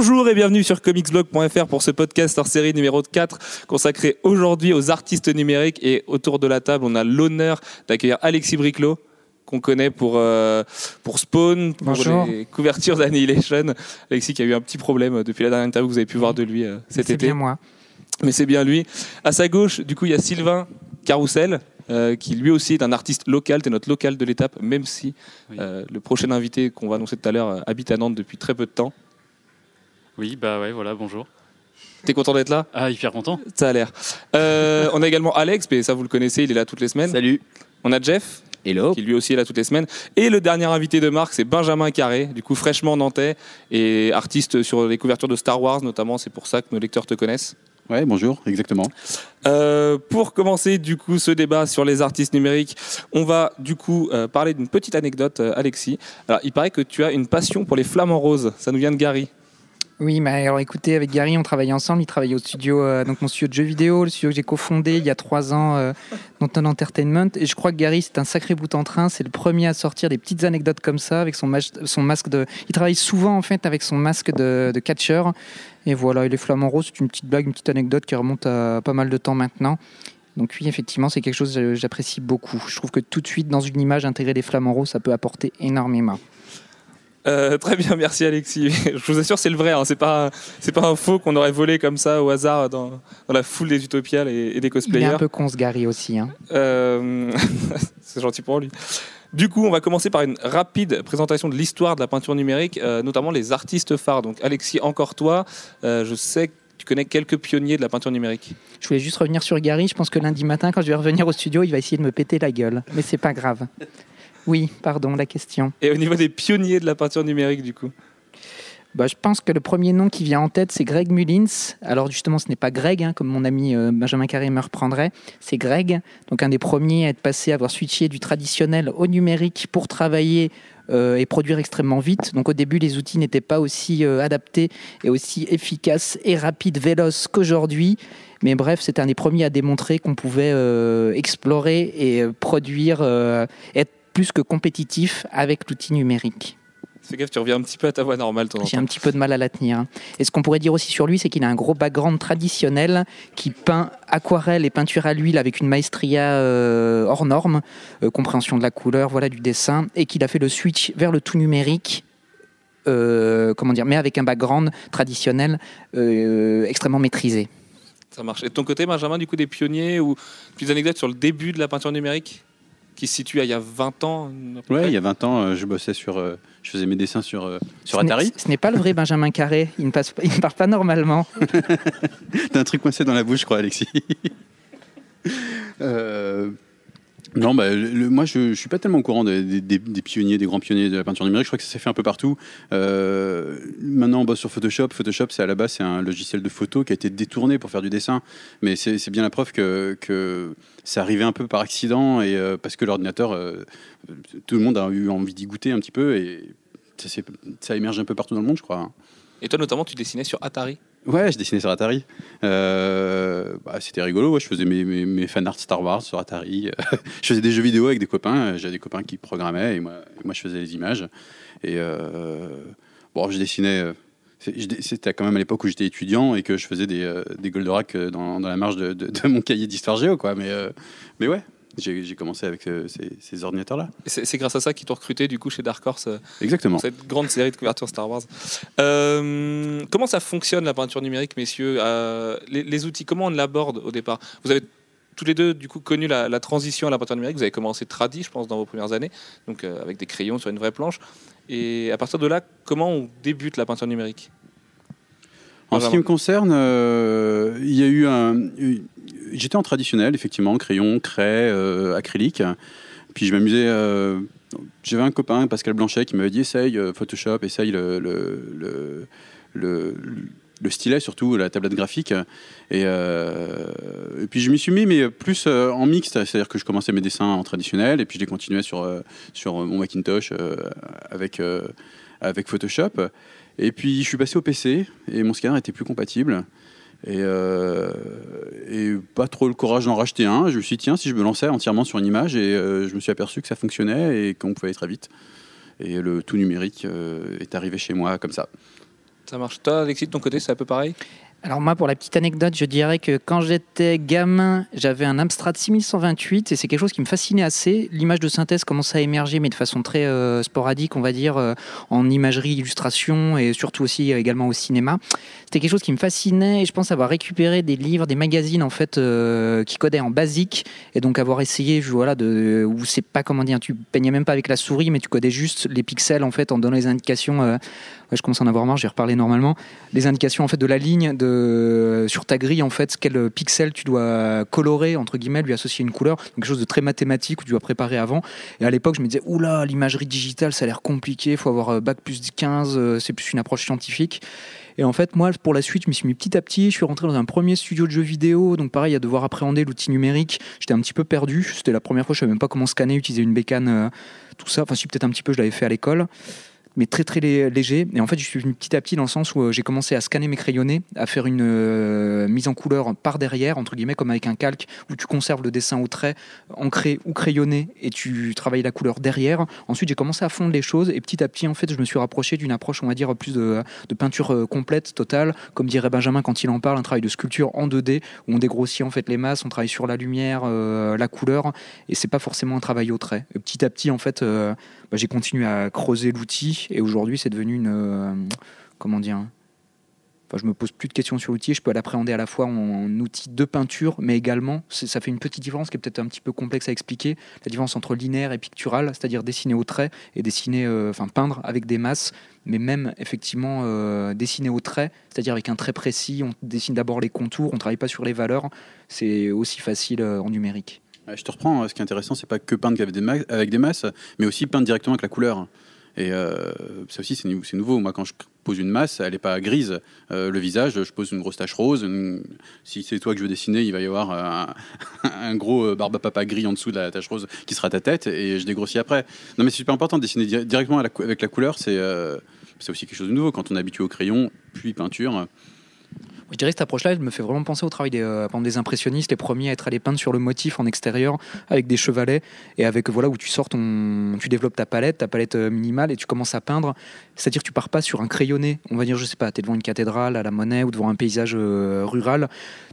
Bonjour et bienvenue sur comicsblog.fr pour ce podcast hors série numéro 4 consacré aujourd'hui aux artistes numériques et autour de la table on a l'honneur d'accueillir Alexis Briclot qu'on connaît pour, euh, pour Spawn, pour Bonjour. les couvertures d'Annihilation. Alexis qui a eu un petit problème depuis la dernière interview que vous avez pu voir de lui euh, cet C'est été. bien moi. Mais c'est bien lui. À sa gauche, du coup, il y a Sylvain Carousel, euh, qui lui aussi est un artiste local, t'es notre local de l'étape, même si Oui. le prochain invité qu'on va annoncer tout à l'heure euh, habite à Nantes depuis très peu de temps. Oui, bah ouais, voilà, bonjour. T'es content d'être là? Ah, hyper content. Ça a l'air. Euh, on a également Alex, mais ça vous le connaissez, il est là toutes les semaines. Salut. On a Jeff, Hello. qui lui aussi est là toutes les semaines. Et le dernier invité de Marc, c'est Benjamin Carré, du coup fraîchement nantais et artiste sur les couvertures de Star Wars notamment. C'est pour ça que nos lecteurs te connaissent. Ouais, bonjour, exactement. Euh, pour commencer du coup ce débat sur les artistes numériques, on va du coup euh, parler d'une petite anecdote, euh, Alexis. Alors, il paraît que tu as une passion pour les flamants roses. Ça nous vient de Gary. Oui, mais alors écoutez, avec Gary, on travaillait ensemble. Il travaillait au studio, euh, donc mon studio de jeux vidéo, le studio que j'ai cofondé il y a trois ans, euh, Danton Entertainment. Et je crois que Gary, c'est un sacré bout en train. C'est le premier à sortir des petites anecdotes comme ça avec son, mas- son masque de. Il travaille souvent en fait avec son masque de, catcheur. Et voilà, et les flamants roses, c'est une petite blague, une petite anecdote qui remonte à pas mal de temps maintenant. Donc oui, effectivement, c'est quelque chose que j'apprécie beaucoup. Je trouve que tout de suite, dans une image, intégrer les flamants roses, ça peut apporter énormément. Euh, très bien, merci Alexis. Je vous assure, c'est le vrai. Hein. C'est pas, c'est pas un faux qu'on aurait volé comme ça au hasard dans, dans la foule des utopiales et, et des Il est cosplayers. un peu con ce Gary aussi. Hein. Euh, c'est gentil pour lui. Du coup, on va commencer par une rapide présentation de l'histoire de la peinture numérique, euh, notamment les artistes phares. Donc, Alexis, encore toi, je sais que tu connais quelques pionniers de la peinture numérique. Je voulais juste revenir sur Gary. Je pense que lundi matin, quand je vais revenir au studio, il va essayer de me péter la gueule. Mais c'est pas grave. Oui, pardon, la question. Et au niveau des pionniers de la peinture numérique, du coup Bah, je pense que le premier nom qui vient en tête, c'est Greg Mullins. Alors justement, ce n'est pas Greg, hein, comme mon ami euh, Benjamin Carré me reprendrait. C'est Greg, donc un des premiers à être passé, à avoir switché du traditionnel au numérique pour travailler euh, et produire extrêmement vite. Donc au début, les outils n'étaient pas aussi euh, adaptés et aussi efficaces et rapides, véloces qu'aujourd'hui. Mais bref, c'était un des premiers à démontrer qu'on pouvait explorer et produire, être plus que compétitif avec l'outil numérique. Fais gaffe, tu reviens un petit peu à ta voix normale, J'ai un petit peu de mal à la tenir. hein. Et ce qu'on pourrait dire aussi sur lui, c'est qu'il a un gros background traditionnel qui peint aquarelle et peinture à l'huile avec une maestria euh, hors norme, euh, compréhension de la couleur, voilà du dessin, et qu'il a fait le switch vers le tout numérique. euh, comment dire, mais avec un background traditionnel extrêmement maîtrisé. Ça marche. Et de ton côté, Benjamin, du coup, des pionniers ou plus anecdotes sur le début de la peinture numérique? Qui se situe à il y a 20 ans près il y a 20 ans, euh, je bossais sur. euh, je faisais mes dessins sur, euh, sur Ce n'est- Atari. Ce n'est pas le vrai Benjamin Carré, il ne, passe, pas- il ne parle pas normalement. T'as un truc coincé dans la bouche, je crois, Alexis. Euh, Non, bah, moi je, je suis pas tellement au courant des, des- pionniers, des grands pionniers de la peinture numérique. Je crois que ça s'est fait un peu partout. Euh, maintenant, on bosse sur Photoshop. Photoshop, c'est à la base c'est un logiciel de photo qui a été détourné pour faire du dessin, mais c'est bien la preuve que, que c'est arrivé un peu par accident et euh, parce que l'ordinateur, euh, tout le monde a eu envie d'y goûter un petit peu et ça, ça émerge un peu partout dans le monde, je crois. Et toi, notamment, tu dessinais sur Atari? Ouais, je dessinais sur Atari. Euh, bah, c'était rigolo. je faisais mes, mes, fan Star Wars sur Atari. je faisais des jeux vidéo avec des copains. J'avais des copains qui programmaient et moi, moi je faisais les images. Et euh, bon, je dessinais. euh, C'était quand même à l'époque où j'étais étudiant et que je faisais des, euh, des Goldorak euh, dans, la marge de, mon cahier d'histoire géo, quoi. Mais, euh, mais ouais, j'ai commencé avec euh, ces, ces ordinateurs-là. C'est grâce à ça qu'ils t'ont recruté, du coup, chez Dark Horse. euh, Exactement. cette grande série de couvertures Star Wars. Euh, comment ça fonctionne la peinture numérique, messieurs les, les outils, comment on l'aborde au départ? Vous avez tous les deux du coup connu la, la transition à la peinture numérique. Vous avez commencé tradi, je pense, dans vos premières années, donc avec des crayons sur une vraie planche. Et à partir de là, comment on débute la peinture numérique? En ce qui me concerne, euh, il y a eu un. J'étais en traditionnel, effectivement, crayon, craie, euh, acrylique. Puis je m'amusais. euh, J'avais un copain, Pascal Blanchet, qui m'avait dit essaye euh, Photoshop, essaye le, le, le, le- le stylet, surtout la tablette graphique. Et, puis je m'y suis mis, mais plus en mixte, c'est-à-dire que je commençais mes dessins en traditionnel, et puis je les continuais sur, sur mon Macintosh avec, avec Photoshop. Et puis je suis passé au PC et mon scanner était plus compatible. Et, euh, et pas trop le courage d'en racheter un. Je me suis dit, tiens, si je me lançais entièrement sur une image, et euh, je me suis aperçu que ça fonctionnait et qu'on pouvait aller très vite. Et le tout numérique euh, est arrivé chez moi comme ça. Ça marche. Toi, Alexis, de ton côté, c'est un peu pareil? Alors moi, pour la petite anecdote, je dirais que quand j'étais gamin, j'avais un Amstrad 6128 et c'est quelque chose qui me fascinait assez. L'image de synthèse commençait à émerger, mais de façon très euh, sporadique, on va dire, euh, en imagerie, illustration et surtout aussi euh, également au cinéma. C'était quelque chose qui me fascinait et je pense avoir récupéré des livres, des magazines en fait qui codaient en basique et donc avoir essayé, voilà, de où c'est pas comment dire, tu peignais même pas avec la souris, mais tu codais juste les pixels en fait en donnant les indications je commence à en avoir marre, j'ai reparlé normalement, les indications en fait de la ligne de, sur ta grille, en fait, quel pixel tu dois colorer, entre guillemets, lui associer une couleur, donc quelque chose de très mathématique où tu dois préparer avant. Et à l'époque, je me disais, oula, l'imagerie digitale, ça a l'air compliqué, faut avoir euh, bac plus 15, euh, c'est plus une approche scientifique. Et en fait, moi, pour la suite, je me suis mis petit à petit. Je suis rentré dans un premier studio de jeux vidéo. Donc, pareil, à devoir appréhender l'outil numérique. J'étais un petit peu perdu. C'était la première fois, je ne savais même pas comment scanner, utiliser une bécane, euh, tout ça. Enfin, si, peut-être un petit peu, je l'avais fait à l'école mais très très léger. Et en fait, je suis venu petit à petit dans le sens où euh, j'ai commencé à scanner mes crayonnés, à faire une euh, mise en couleur par derrière, entre guillemets, comme avec un calque, où tu conserves le dessin au trait, ancré ou crayonné, et tu travailles la couleur derrière. Ensuite, j'ai commencé à fondre les choses, et petit à petit, en fait, je me suis rapproché d'une approche, on va dire, plus de, peinture euh, complète, totale, comme dirait Benjamin quand il en parle, un travail de sculpture en 2D, où on dégrossit en fait les masses, on travaille sur la lumière, la couleur, et c'est pas forcément un travail au trait. petit à petit, en fait, bah, j'ai continué à creuser l'outil et aujourd'hui c'est devenu une euh, comment dire Enfin, je me pose plus de questions sur l'outil, je peux l'appréhender à la fois en, outil de peinture, mais également, ça fait une petite différence qui est peut-être un petit peu complexe à expliquer, la différence entre linéaire et pictural, c'est-à-dire dessiner au trait et dessiner, euh, enfin peindre avec des masses, mais même effectivement euh, dessiner au trait, c'est-à-dire avec un trait précis, on dessine d'abord les contours, on ne travaille pas sur les valeurs, c'est aussi facile en numérique. Je te reprends, ce qui est intéressant, c'est pas que peindre avec des masses, mais aussi peindre directement avec la couleur. Et euh, ça aussi, c'est nouveau. Moi, quand je pose une masse, elle n'est pas grise. Euh, le visage, je pose une grosse tache rose. Si c'est toi que je veux dessiner, il va y avoir un, gros barbe à papa gris en dessous de la tache rose qui sera ta tête et je dégrossis après. Non, mais c'est super important de dessiner directement avec la couleur. Euh, c'est aussi quelque chose de nouveau. Quand on est habitué au crayon, puis peinture, je dirais que cette approche-là, elle me fait vraiment penser au travail des, euh, des impressionnistes, les premiers à être allés peindre sur le motif en extérieur avec des chevalets et avec voilà où tu sors tu développes ta palette, ta palette euh, minimale et tu commences à peindre. C'est-à-dire tu pars pas sur un crayonné. On va dire, je sais pas, tu es devant une cathédrale à la monnaie ou devant un paysage euh, rural.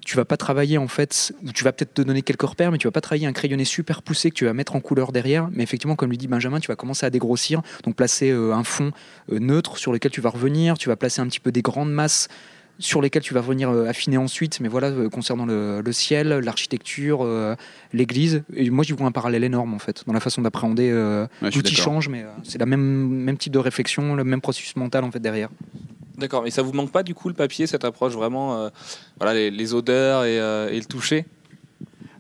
Tu vas pas travailler en fait, ou tu vas peut-être te donner quelques repères, mais tu vas pas travailler un crayonné super poussé que tu vas mettre en couleur derrière. Mais effectivement, comme lui dit Benjamin, tu vas commencer à dégrossir, donc placer un fond neutre sur lequel tu vas revenir. Tu vas placer un petit peu des grandes masses sur lesquels tu vas venir euh, affiner ensuite, mais voilà, euh, concernant le, ciel, l'architecture, euh, l'église. Et moi, j'y vois un parallèle énorme, en fait, dans la façon d'appréhender. L'outil change, mais c'est la même, même type de réflexion, le même processus mental, en fait, derrière. D'accord, mais ça vous manque pas, du coup, le papier, cette approche vraiment, voilà, les, odeurs et, et le toucher?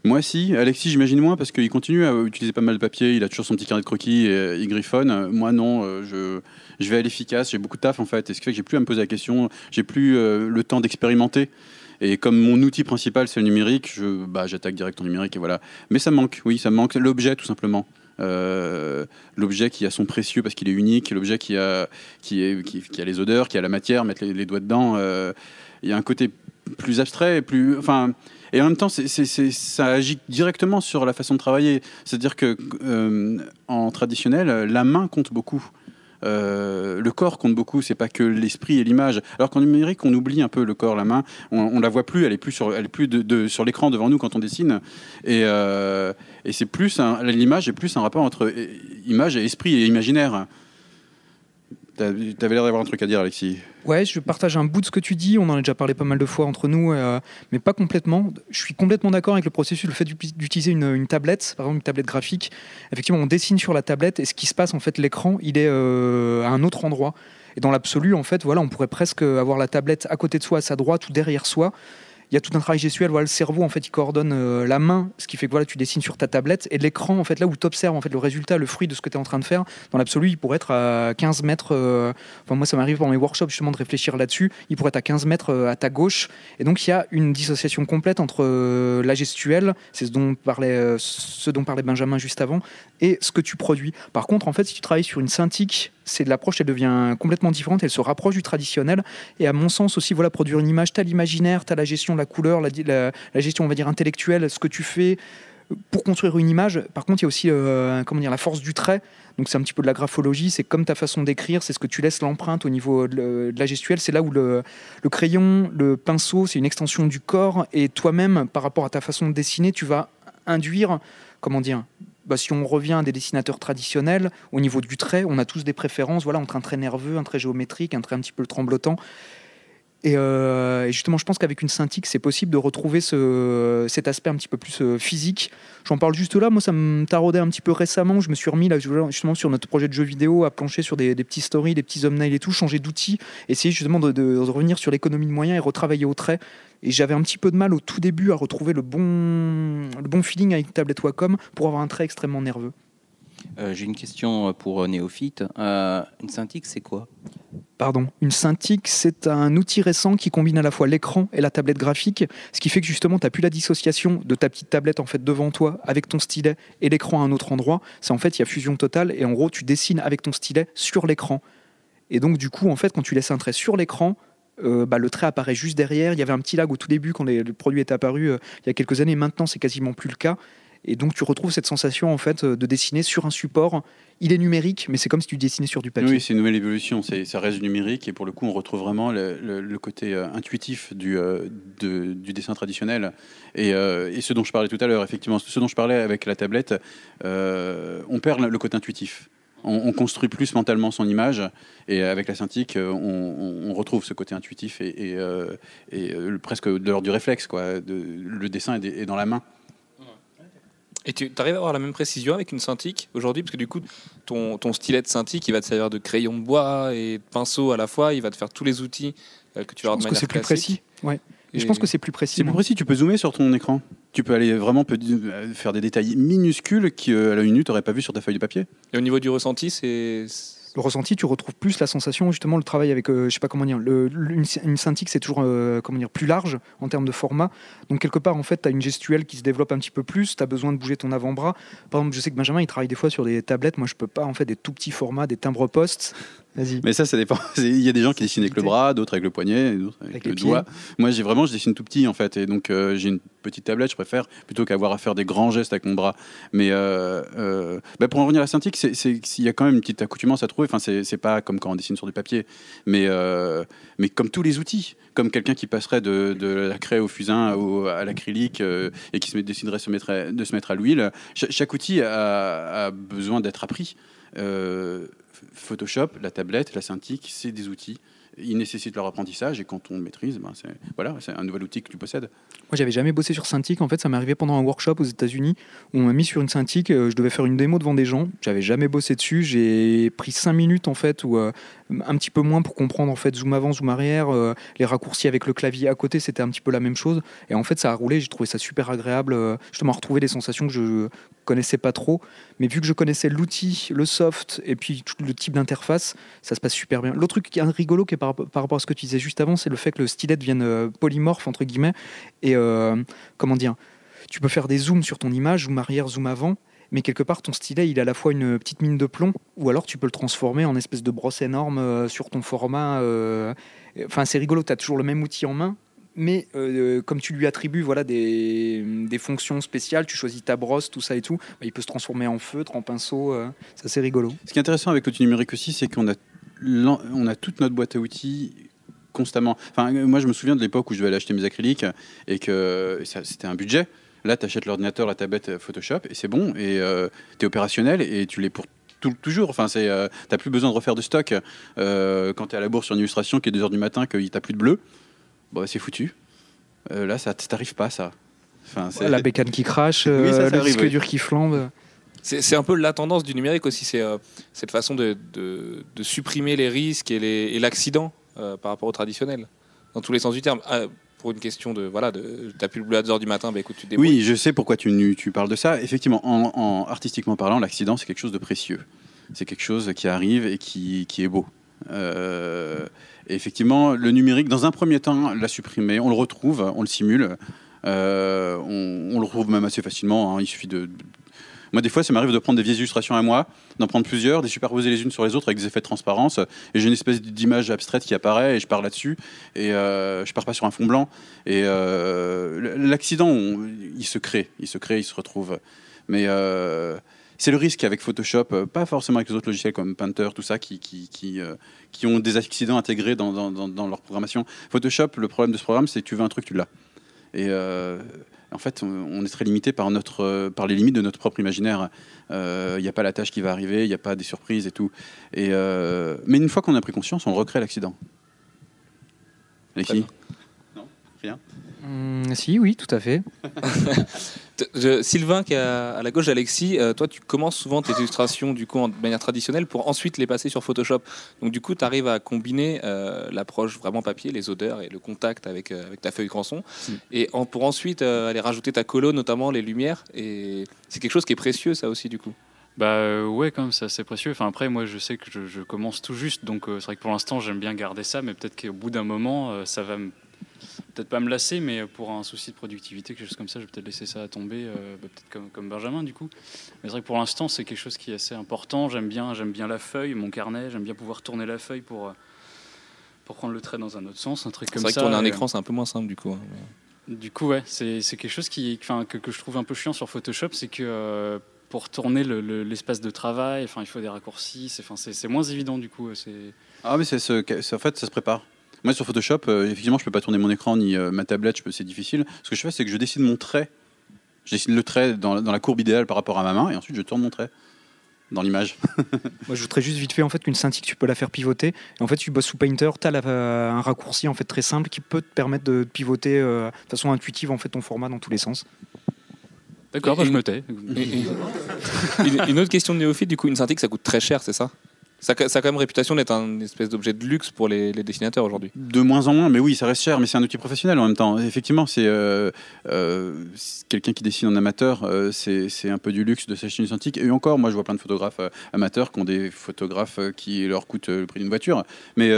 Moi, si. Alexis, j'imagine moins parce qu'il continue à utiliser pas mal de papier. Il a toujours son petit carnet de croquis et il griffonne. Moi, non. Je, je vais à l'efficace. J'ai beaucoup de taf en fait. Et ce qui fait que j'ai plus à me poser la question. J'ai plus euh, le temps d'expérimenter. Et comme mon outil principal c'est le numérique, je, bah, j'attaque direct en numérique et voilà. Mais ça manque, oui, ça manque l'objet tout simplement. Euh, l'objet qui a son précieux parce qu'il est unique, l'objet qui a, qui, a les odeurs, qui a la matière, mettre les, doigts dedans. Euh, il y a un côté plus abstrait, plus, enfin, et en même temps, ça agit directement sur la façon de travailler. C'est-à-dire que en traditionnel, la main compte beaucoup. Euh, le corps compte beaucoup, c'est pas que l'esprit et l'image. Alors qu'en numérique, on oublie un peu le corps, la main, on, on la voit plus, elle est plus sur, elle est plus de, sur l'écran devant nous quand on dessine, et, euh, c'est plus l'image est plus un rapport entre image et esprit et imaginaire. T'avais l'air d'avoir un truc à dire, Alexis. Ouais, je partage un bout de ce que tu dis. On en a déjà parlé pas mal de fois entre nous, euh, mais pas complètement. Je suis complètement d'accord avec le processus, le fait d'utiliser une, tablette, par exemple une tablette graphique. Effectivement, on dessine sur la tablette et ce qui se passe, en fait, l'écran, il est euh, à un autre endroit. Et dans l'absolu, en fait, voilà, on pourrait presque avoir la tablette à côté de soi, à sa droite ou derrière soi il y a tout un travail gestuel. Voilà, le cerveau, en fait, il coordonne euh, la main, ce qui fait que voilà, tu dessines sur ta tablette, et l'écran, en fait, là où tu observes en fait, le résultat, le fruit de ce que tu es en train de faire, dans l'absolu, il pourrait être à 15 mètres. Euh, enfin, moi, ça m'arrive dans mes workshops justement de réfléchir là-dessus. Il pourrait être à 15 mètres euh, à ta gauche. Et donc, il y a une dissociation complète entre la gestuelle, c'est ce dont parlait, ce dont parlait Benjamin juste avant, et ce que tu produis. Par contre, en fait, si tu travailles sur une synthique c'est l'approche, elle devient complètement différente, elle se rapproche du traditionnel. Et à mon sens aussi, voilà, produire une image, tu as l'imaginaire, tu as la gestion de la couleur, la, la, gestion, on va dire, intellectuelle, ce que tu fais, pour construire une image, par contre, il y a aussi euh, comment dire, la force du trait. Donc c'est un petit peu de la graphologie, c'est comme ta façon d'écrire, c'est ce que tu laisses l'empreinte au niveau de, la gestuelle. C'est là où le, le, crayon, le pinceau, c'est une extension du corps. Et toi-même, par rapport à ta façon de dessiner, tu vas induire, comment dire, bah, si on revient à des dessinateurs traditionnels, au niveau du trait, on a tous des préférences voilà, entre un trait nerveux, un trait géométrique, un trait un petit peu tremblotant. Euh, et, justement, je pense qu'avec une synthique, c'est possible de retrouver ce, cet aspect un petit peu plus euh, physique. J'en parle juste là. Moi, ça me taraudait un petit peu récemment. Je me suis remis là, justement sur notre projet de jeu vidéo à plancher sur des, petits stories, des petits thumbnails et tout, changer d'outils, essayer justement de, revenir sur l'économie de moyens et retravailler au trait. Et j'avais un petit peu de mal au tout début à retrouver le bon, le bon feeling avec une tablette Wacom pour avoir un trait extrêmement nerveux. Euh, j'ai une question pour Néophyte. une synthique, c'est quoi? Pardon, une Cintiq, c'est un outil récent qui combine à la fois l'écran et la tablette graphique, ce qui fait que justement, tu n'as plus la dissociation de ta petite tablette en fait devant toi avec ton stylet et l'écran à un autre endroit. C'est en fait, il y a fusion totale et en gros, tu dessines avec ton stylet sur l'écran. Et donc, du coup, en fait, quand tu laisses un trait sur l'écran, euh, bah, le trait apparaît juste derrière. Il y avait un petit lag au tout début quand le produit est apparu euh, il y a quelques années. Maintenant, c'est quasiment plus le cas. Et donc tu retrouves cette sensation en fait de dessiner sur un support. Il est numérique, mais c'est comme si tu dessinais sur du papier. Oui, c'est une nouvelle évolution. Ça reste numérique et pour le coup, on retrouve vraiment le, côté euh, intuitif du, euh, dessin traditionnel. Euh, et, ce dont je parlais tout à l'heure, effectivement, ce dont je parlais avec la tablette, on perd le côté intuitif. On, construit plus mentalement son image et avec la synthique, on, retrouve ce côté intuitif et, et, presque de l'ordre du réflexe. Quoi. le dessin est dans la main. Et tu arrives à avoir la même précision avec une Cintiq aujourd'hui? Parce que du coup, ton, ton stylet de Cintiq, il va te servir de crayon de bois et de pinceau à la fois. Il va te faire tous les outils euh, que tu vas avoir de manière c'est plus précis. Ouais. Et, je pense que c'est plus précis. C'est plus précis. Tu peux zoomer sur ton écran. Tu peux aller vraiment euh, faire des détails minuscules qui, euh, à la minute, tu n'aurais pas vu sur ta feuille de papier. Et au niveau du ressenti, c'est le ressenti, tu retrouves plus la sensation, justement, le travail avec, euh, je sais pas comment dire, le, une, une c'est toujours euh, comment dire, plus large en termes de format. Donc, quelque part, en fait, tu as une gestuelle qui se développe un petit peu plus, tu as besoin de bouger ton avant-bras. Par exemple, je sais que Benjamin, il travaille des fois sur des tablettes. Moi, je peux pas, en fait, des tout petits formats, des timbres Mais ça, ça dépend. Il y a des gens qui dessinent avec le bras, d'autres avec le poignet, d'autres avec, le doigt. Moi, j'ai vraiment, je dessine tout petit en fait, et donc euh, j'ai une petite tablette. Je préfère plutôt qu'avoir à faire des grands gestes avec mon bras. Mais euh, euh, bah, pour en revenir à la Cintiq, il y a quand même une petite accoutumance à trouver. Enfin, c'est pas comme quand on dessine sur du papier, mais mais comme tous les outils, comme quelqu'un qui passerait de, la craie au fusain à l'acrylique et qui se déciderait se mettre de se mettre à l'huile. chaque outil a, a besoin d'être appris. Photoshop, la tablette, la Cintiq, c'est des outils. Ils nécessitent leur apprentissage et quand on le maîtrise, ben c'est voilà, un nouvel outil que tu possèdes. Moi, j'avais jamais bossé sur Cintiq. En fait, ça m'est arrivé pendant un workshop aux États-Unis où on m'a mis sur une Cintiq. Euh, je devais faire une démo devant des gens. J'avais jamais bossé dessus. J'ai pris cinq minutes en fait ou euh, un petit peu moins pour comprendre en fait zoom avant, zoom arrière, euh, les raccourcis avec le clavier à côté, c'était un petit peu la même chose. Et en fait, ça a roulé. J'ai trouvé ça super agréable. justement, retrouver des sensations que je connaissais pas trop. Mais vu que je connaissais l'outil, le soft et puis le type d'interface, ça se passe super bien. L'autre truc qui est rigolo qui est par, rapport à ce que tu disais juste avant, c'est le fait que le stylet devienne euh, polymorphe, entre guillemets. Et euh, comment dire Tu peux faire des zooms sur ton image, zoom arrière, zoom avant. Mais quelque part, ton stylet, il a à la fois une petite mine de plomb, ou alors tu peux le transformer en espèce de brosse énorme euh, sur ton format. Enfin, c'est rigolo, tu as toujours le même outil en main, mais euh, comme tu lui attribues voilà, des, fonctions spéciales, tu choisis ta brosse, tout ça et tout, bah, il peut se transformer en feutre, en pinceau, euh, c'est rigolo. Ce qui est intéressant avec l'outil numérique aussi, c'est qu'on a, on a toute notre boîte à outils constamment. Enfin, moi je me souviens de l'époque où je devais aller acheter mes acryliques et que c'était un budget. Là, tu achètes l'ordinateur, la tablette Photoshop et c'est bon, et euh, tu es opérationnel et tu l'es pour toujours. Enfin, c'est, t'as plus besoin de refaire de stock quand tu es à la bourse sur une illustration qui est 2h du matin, qu'il t'a plus de bleu bon, c'est foutu. Euh, là, ça t'arrive pas, ça. Enfin, c'est... la bécane qui crache, euh, le disque dur qui flambe. C'est, un peu la tendance du numérique aussi, c'est euh, cette façon de, supprimer les risques et, l'accident par rapport au traditionnel, dans tous les sens du terme. Pour une question de voilà, de, t'as plus le bleu à 2h du matin, bah écoute, tu débrouilles. Oui, je sais pourquoi tu, parles de ça. Effectivement, en, artistiquement parlant, l'accident, c'est quelque chose de précieux. C'est quelque chose qui arrive et qui, est beau. Euh, effectivement, le numérique, dans un premier temps, l'a supprimé. On le retrouve, on le simule. Euh, on, le retrouve même assez facilement. Hein. Il suffit de, Moi, des fois, ça m'arrive de prendre des vieilles illustrations à moi, d'en prendre plusieurs, de superposer les unes sur les autres avec des effets de transparence, et j'ai une espèce d'image abstraite qui apparaît, et je pars là-dessus, et euh, je pars pas sur un fond blanc. Et euh, l'accident, il se crée, il se crée, il se retrouve. Mais euh, c'est le risque avec Photoshop, euh, pas forcément avec les autres logiciels comme Painter, tout ça, qui, qui, qui, qui ont des accidents intégrés dans, dans, dans, leur programmation. Photoshop, le problème de ce programme, c'est que tu veux un truc, tu l'as. Et en fait, on est très limité par, notre, par les limites de notre propre imaginaire. Il euh, n'y a pas la tâche qui va arriver, il n'y a pas des surprises et tout. Et, euh, mais une fois qu'on a pris conscience, on recrée l'accident. Alexis? Non Rien Mmh, si, oui, tout à fait. Je- Sylvain, qui est à, à la gauche d'Alexis, euh, toi, tu commences souvent tes illustrations du coup en- de manière traditionnelle pour ensuite les passer sur Photoshop. Donc, du coup, tu arrives à combiner euh, l'approche vraiment papier, les odeurs et le contact avec, euh, avec ta feuille Granson, et en- pour ensuite aller rajouter ta colo, notamment les lumières. Et c'est quelque chose qui est précieux, ça aussi, du coup. Bah ouais, quand même, c'est assez précieux. Enfin, après, moi, je sais que je, je commence tout juste, donc c'est vrai que pour l'instant, j'aime bien garder ça, mais peut-être qu'au bout d'un moment, ça va me- peut-être pas me lasser, mais pour un souci de productivité, quelque chose comme ça, je vais peut-être laisser ça tomber, euh, bah, peut-être comme, comme Benjamin, du coup. Mais c'est vrai que pour l'instant, c'est quelque chose qui est assez important. J'aime bien, j'aime bien la feuille, mon carnet, j'aime bien pouvoir tourner la feuille pour, euh, pour prendre le trait dans un autre sens, un truc C'est comme vrai ça. que tourner un et, écran, c'est un peu moins simple, du coup. hein. Du coup, ouais, c'est c'est quelque chose qui, enfin, que, que je trouve un peu chiant sur Photoshop, c'est que euh, pour tourner le- le- l'espace de travail, enfin, il faut des raccourcis, c'est enfin, c'est- c'est moins évident du coup. C'est Ah, mais c'est ce- c'est- en fait, ça se prépare. Moi, sur Photoshop, euh, effectivement, je peux pas tourner mon écran ni euh, ma tablette, je peux- c'est difficile. Ce que je fais, c'est que je dessine mon trait. Je dessine le trait dans, dans la courbe idéale par rapport à ma main, et ensuite je tourne mon trait dans l'image. Moi, je voudrais juste vite fait en fait qu'une scintille, tu peux la faire pivoter. Et en fait, tu bosses sous Painter, tu as un raccourci en fait très simple qui peut te permettre de pivoter euh, de façon intuitive en fait ton format dans tous les sens. d'accord, bah, je me tais. Et- et- une, une autre question de néophyte, du coup, une synthique, ça coûte très cher, c'est ça? Ça, ça a quand même réputation d'être un espèce d'objet de luxe pour les, dessinateurs aujourd'hui. De moins en moins, mais oui, ça reste cher, mais c'est un outil professionnel en même temps. Effectivement, c'est euh, euh, quelqu'un qui dessine en amateur, euh, c'est un peu du luxe de s'acheter une cintique. Et encore, moi, je vois plein de photographes amateurs qui ont des photographes qui leur coûtent le prix d'une voiture, mais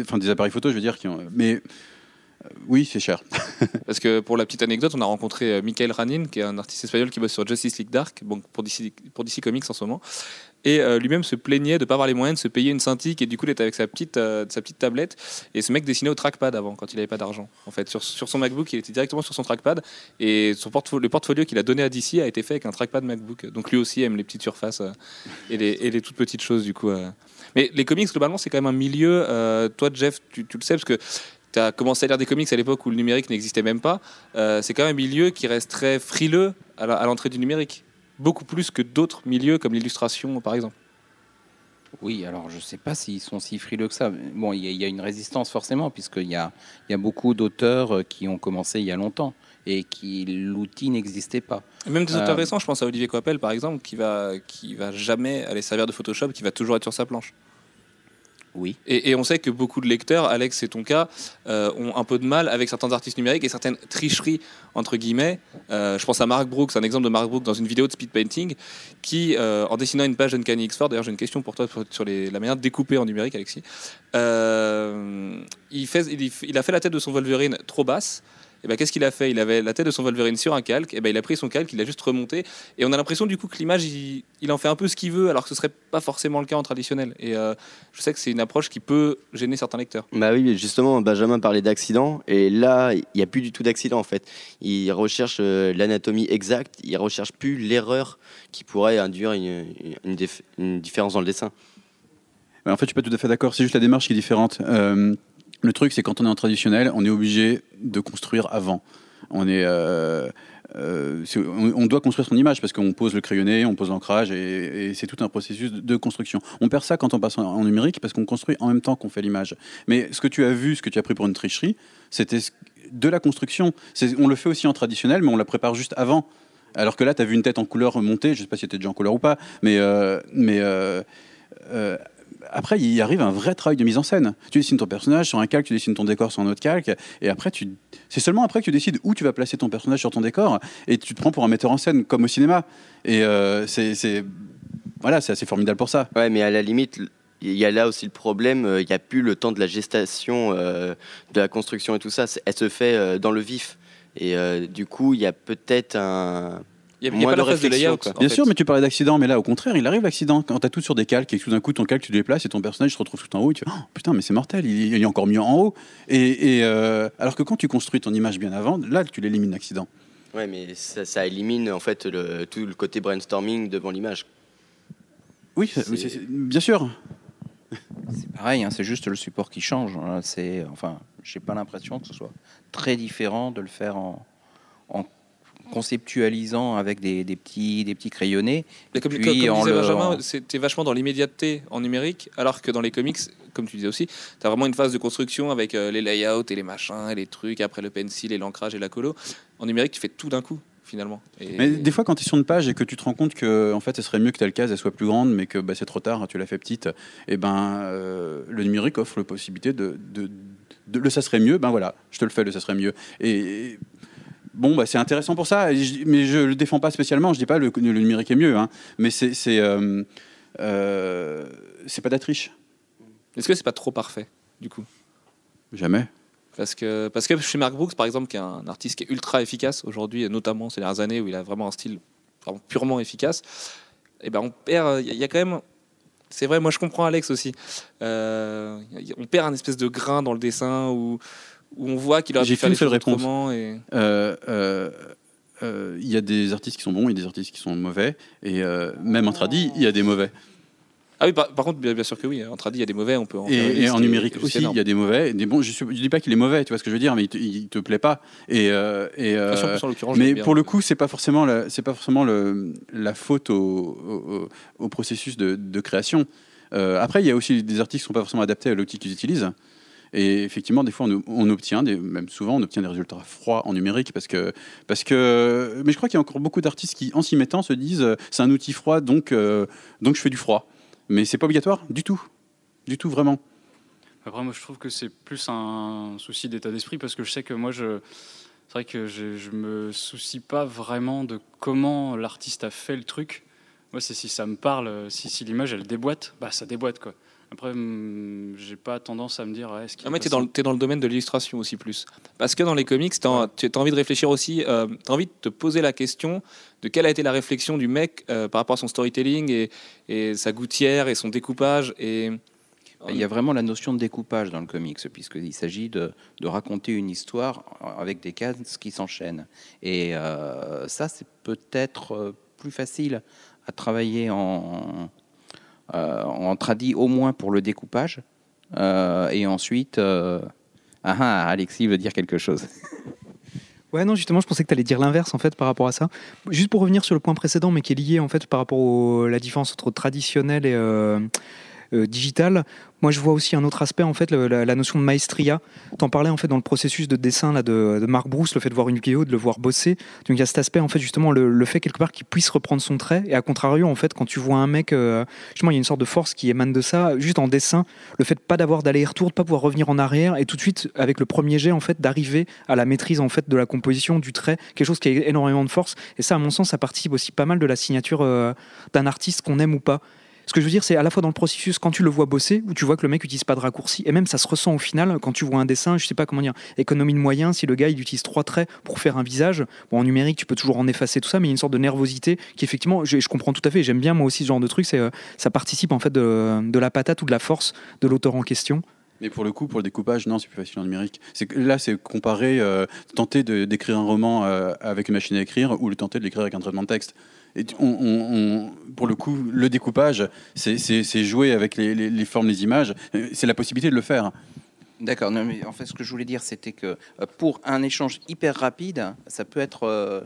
enfin des appareils photo, je veux dire, qui ont, mais oui, c'est cher. Parce que pour la petite anecdote, on a rencontré euh, Michael Ranin, qui est un artiste espagnol qui bosse sur Justice League Dark, pour, DC, Comics en ce moment. Et euh, lui-même se plaignait de ne pas avoir les moyens de se payer une Cintiq, et du coup, il était avec sa petite, euh, sa petite tablette. Et ce mec dessinait au trackpad avant, quand il n'avait pas d'argent. En fait, sur, sur son MacBook, il était directement sur son trackpad. Et son le portfolio qu'il a donné à DC a été fait avec un trackpad MacBook. Donc lui aussi aime les petites surfaces et, les, et les toutes petites choses, du coup. Mais les comics, globalement, c'est quand même un milieu. toi, Jeff, tu, tu le sais, parce que tu as commencé à lire des comics à l'époque où le numérique n'existait même pas. Euh, c'est quand même un milieu qui reste très frileux à l'entrée du numérique. Beaucoup plus que d'autres milieux comme l'illustration, par exemple. Oui, alors je ne sais pas s'ils sont si frileux que ça. Bon, il y, a- il y a une résistance forcément, puisqu'il y a, y a beaucoup d'auteurs euh, qui ont commencé il y a longtemps et qui l'outil n'existait pas. Et même des Euh, auteurs récents, je pense à Olivier Coppel, par exemple, qui va, qui va jamais aller servir de Photoshop, qui va toujours être sur sa planche. Oui. Et, on sait que beaucoup de lecteurs, Alex, c'est ton cas, euh, ont un peu de mal avec certains artistes numériques et certaines tricheries, entre guillemets. Euh, je pense à Mark Brooks, un exemple de Mark Brooks dans une vidéo de speed painting, qui, euh, en dessinant une page d'Uncanny X-Force, d'ailleurs j'ai une question pour toi sur- la manière de découper en numérique, Alexis, il a fait la tête de son Wolverine trop basse. Et ben, qu'est-ce qu'il a fait? Il avait la tête de son Wolverine sur un calque. Et ben, il a pris son calque, il l'a juste remonté. Et on a l'impression du coup que l'image, il, il en fait un peu ce qu'il veut, alors que ce serait pas forcément le cas en traditionnel. Et euh, je sais que c'est une approche qui peut gêner certains lecteurs. Bah oui, justement, Benjamin parlait d'accident, et là, il n'y a plus du tout d'accident en fait. Il recherche euh, l'anatomie exacte, il recherche plus l'erreur qui pourrait induire une, une dif- une différence dans le dessin. En fait, je suis pas tout à fait d'accord. C'est juste la démarche qui est différente. Euh, le truc, c'est quand on est en traditionnel, on est obligé de construire avant. On est, euh, euh, on, doit construire son image parce qu'on pose le crayonné, on pose l'ancrage et, c'est tout un processus de, construction. On perd ça quand on passe en, numérique parce qu'on construit en même temps qu'on fait l'image. Mais ce que tu as vu, ce que tu as pris pour une tricherie, c'était de la construction. On le fait aussi en traditionnel, mais on la prépare juste avant. Alors que là, tu as vu une tête en couleur montée, je sais pas si c'était déjà en couleur ou pas, mais, euh, mais après, il arrive un vrai travail de mise en scène. Tu dessines ton personnage sur un calque, tu dessines ton décor sur un autre calque, et après, c'est seulement après que tu décides où tu vas placer ton personnage sur ton décor, et tu te prends pour un metteur en scène, comme au cinéma. Et euh, c'est, voilà, assez formidable pour ça. Ouais, mais à la limite, il y a là aussi le problème, euh, il n'y a plus le temps de la gestation, euh, de la construction et tout ça, elle se fait dans le vif. Et du coup, il y a peut-être un, Il y a, y pas la de phase de layout. quoi. en Bien fait. sûr, mais tu parlais d'accident, mais là, au contraire, il arrive l'accident. Quand tu as tout sur des calques et que tout d'un coup, ton calque, tu le déplaces et ton personnage se retrouve tout en haut, et tu fais Oh, putain, mais c'est mortel, il, il est encore mieux en haut. Et, et, euh, alors que quand tu construis ton image bien avant, là, tu l'élimines l'accident. Ouais, mais ça, ça élimine en fait le, tout le côté brainstorming devant l'image. Oui, c'est- C'est- c'est- c'est- bien sûr. C'est pareil, hein, c'est juste le support qui change. hein. C'est, enfin, j'ai pas l'impression que ce soit très différent de le faire en, en conceptualisant avec des, des petits, des petits crayonnés. Mais comme, Puis, comme- comme en disait le- Benjamin, en- c'était vachement dans l'immédiateté en numérique, alors que dans les comics, comme tu disais aussi, tu as vraiment une phase de construction avec euh, les layouts et les machins et les trucs, après le pencil et l'ancrage et la colo. En numérique, tu fais tout d'un coup, finalement. Et- Mais des fois, quand tu es sur une page et que tu te rends compte que en fait, ce serait mieux que telle case elle soit plus grande, mais que bah, c'est trop tard, tu l'as fait petite, et ben euh, le numérique offre la possibilité de, de, de- le ça serait mieux, ben voilà, je te le fais, le ça serait mieux. Et bon, bah, c'est intéressant pour ça, je- mais je le défends pas spécialement. Je dis pas le, le numérique est mieux, hein, mais c'est c'est euh, euh, pas de la triche, Est-ce que c'est pas trop parfait, du coup? Jamais. Parce que, parce que chez Mark Brooks, par exemple, qui est un artiste qui est ultra efficace aujourd'hui, et notamment ces dernières années où il a vraiment un style vraiment purement efficace, et ben on perd. Il y, a- il y a quand même. C'est vrai, moi je comprends Alex aussi. Euh, on perd un espèce de grain dans le dessin où, où on voit qu'il aurait pu faire les choses autrement. Et... Euh, euh, euh, Il y a des artistes qui sont bons, il y a des artistes qui sont mauvais, et euh, même en tradi, il y a des mauvais. Ah oui, par, par contre, bien, bien sûr que oui. En tradi, il y a des mauvais, on peut en Et, et liste en numérique aussi, il y a des mauvais. et Des bons, je ne dis pas qu'il est mauvais, tu vois ce que je veux dire, mais il te, il te plaît pas. Et, euh, et, sûr, mais bien. pour le coup, c'est pas forcément la, pas forcément le, la faute au, au, au processus de, de création. Après, il y a aussi des artistes qui sont pas forcément adaptés à l'outil qu'ils utilisent. Et effectivement, des fois, on, obtient, même souvent, on obtient des résultats froids en numérique parce que, parce que. Mais je crois qu'il y a encore beaucoup d'artistes qui, en s'y mettant, se disent, euh, c'est un outil froid, donc, euh, donc je fais du froid. Mais c'est pas obligatoire du tout, du tout vraiment. Après, moi, je trouve que c'est plus un souci d'état d'esprit parce que je sais que moi, je. C'est vrai que je, je me soucie pas vraiment de comment l'artiste a fait le truc. Moi, c'est si ça me parle, si, si l'image elle déboîte, bah ça déboîte quoi. Après, hum, j'ai pas tendance à me dire, ouais, est-ce qu'il Ah, mais t'es dans, le- t'es dans le domaine de l'illustration aussi plus. Parce que dans les comics, t'as, tu as envie de réfléchir aussi, euh, t'as envie de te poser la question de quelle a été la réflexion du mec euh, par rapport à son storytelling et, et sa gouttière et son découpage. Et Il y a vraiment la notion de découpage dans le comics, puisqu'il s'agit de, de raconter une histoire avec des cases qui s'enchaînent. Et euh, ça, c'est peut-être euh, plus facile à travailler en, euh, en tradi, au moins pour le découpage. Euh, et ensuite, euh, ah, ah, Alexis veut dire quelque chose. Ouais, non, justement, je pensais que tu allais dire l'inverse en fait par rapport à ça. Juste pour revenir sur le point précédent, mais qui est lié en fait par rapport à la différence entre traditionnel et euh, digital. Moi, je vois aussi un autre aspect en fait, la, notion de maestria. T'en parlais en fait dans le processus de dessin là de, de Marc le fait de voir une vidéo, de le voir bosser. Donc il y a cet aspect en fait justement le, le fait quelque part qu'il puisse reprendre son trait. Et à contrario en fait, quand tu vois un mec, euh, justement, il y a une sorte de force qui émane de ça, juste en dessin, le fait de pas d'avoir d'aller-retour, de pas pouvoir revenir en arrière, et tout de suite avec le premier jet en fait d'arriver à la maîtrise en fait de la composition du trait, quelque chose qui a énormément de force. Et ça, à mon sens, ça participe aussi pas mal de la signature euh, d'un artiste qu'on aime ou pas. Ce que je veux dire, c'est à la fois dans le processus, quand tu le vois bosser, où tu vois que le mec n'utilise pas de raccourci, et même ça se ressent au final quand tu vois un dessin, je sais pas comment dire, économie de moyens, si le gars il utilise trois traits pour faire un visage, bon en numérique tu peux toujours en effacer tout ça, mais il y a une sorte de nervosité qui effectivement, je, comprends tout à fait, j'aime bien moi aussi ce genre de truc, euh, ça participe en fait de, la patate ou de la force de l'auteur en question. Mais pour le coup, pour le découpage, non, c'est plus facile en numérique. Là, c'est comparer, euh, tenter d'écrire un roman euh, avec une machine à écrire ou le tenter de l'écrire avec un traitement de texte. Et tu- on, on- on- pour le coup, le découpage, c'est- jouer avec les, les- les formes, les images. C'est la possibilité de le faire. D'accord, mais en fait, ce que je voulais dire, c'était que euh, pour un échange hyper rapide, ça peut être, euh,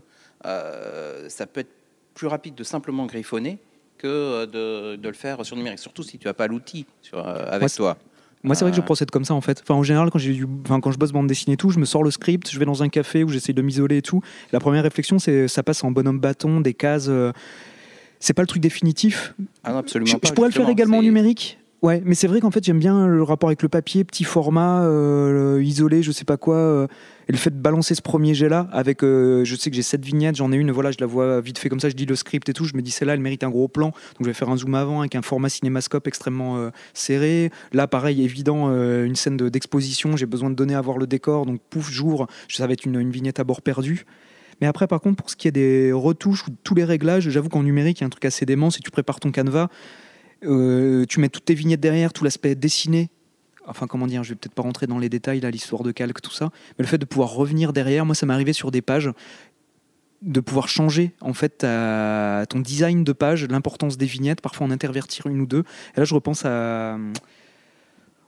euh, ça peut être plus rapide de simplement griffonner que de, de le faire sur numérique, surtout si tu n'as pas l'outil avec Moi, toi. Moi, c'est vrai que je Ah. procède comme ça en fait. Enfin, en général, quand, j'ai du... enfin, quand je bosse bande dessinée et tout, je me sors le script, je vais dans un café où j'essaye de m'isoler et tout. La première réflexion, c'est ça passe en bonhomme bâton, des cases. euh, C'est pas le truc définitif? Ah non, absolument Je, pas. je pourrais le faire également en numérique? Ouais, mais c'est vrai qu'en fait, j'aime bien le rapport avec le papier, petit format, euh, isolé, je sais pas quoi. euh, et le fait de balancer ce premier jet-là, avec, euh, je sais que j'ai sept vignettes, j'en ai une, voilà, je la vois vite fait comme ça, je lis le script et tout, je me dis celle-là, elle mérite un gros plan, donc je vais faire un zoom avant avec un format cinémascope extrêmement serré. Là, pareil, évident, une scène de- d'exposition, j'ai besoin de donner à voir le décor, donc pouf, j'ouvre, ça va être une, une vignette à bord perdu. Mais après, par contre, pour ce qui est des retouches ou tous les réglages, j'avoue qu'en numérique, il y a un truc assez dément. Si tu prépares ton canevas, euh, tu mets toutes tes vignettes derrière, tout l'aspect dessiné. Enfin, comment dire, je vais peut-être pas rentrer dans les détails, là, l'histoire de calque, tout ça. Mais le fait de pouvoir revenir derrière, moi, ça m'est arrivé sur des pages de pouvoir changer en fait ton design de page, l'importance des vignettes, parfois en intervertir une ou deux. Et là, je repense à euh,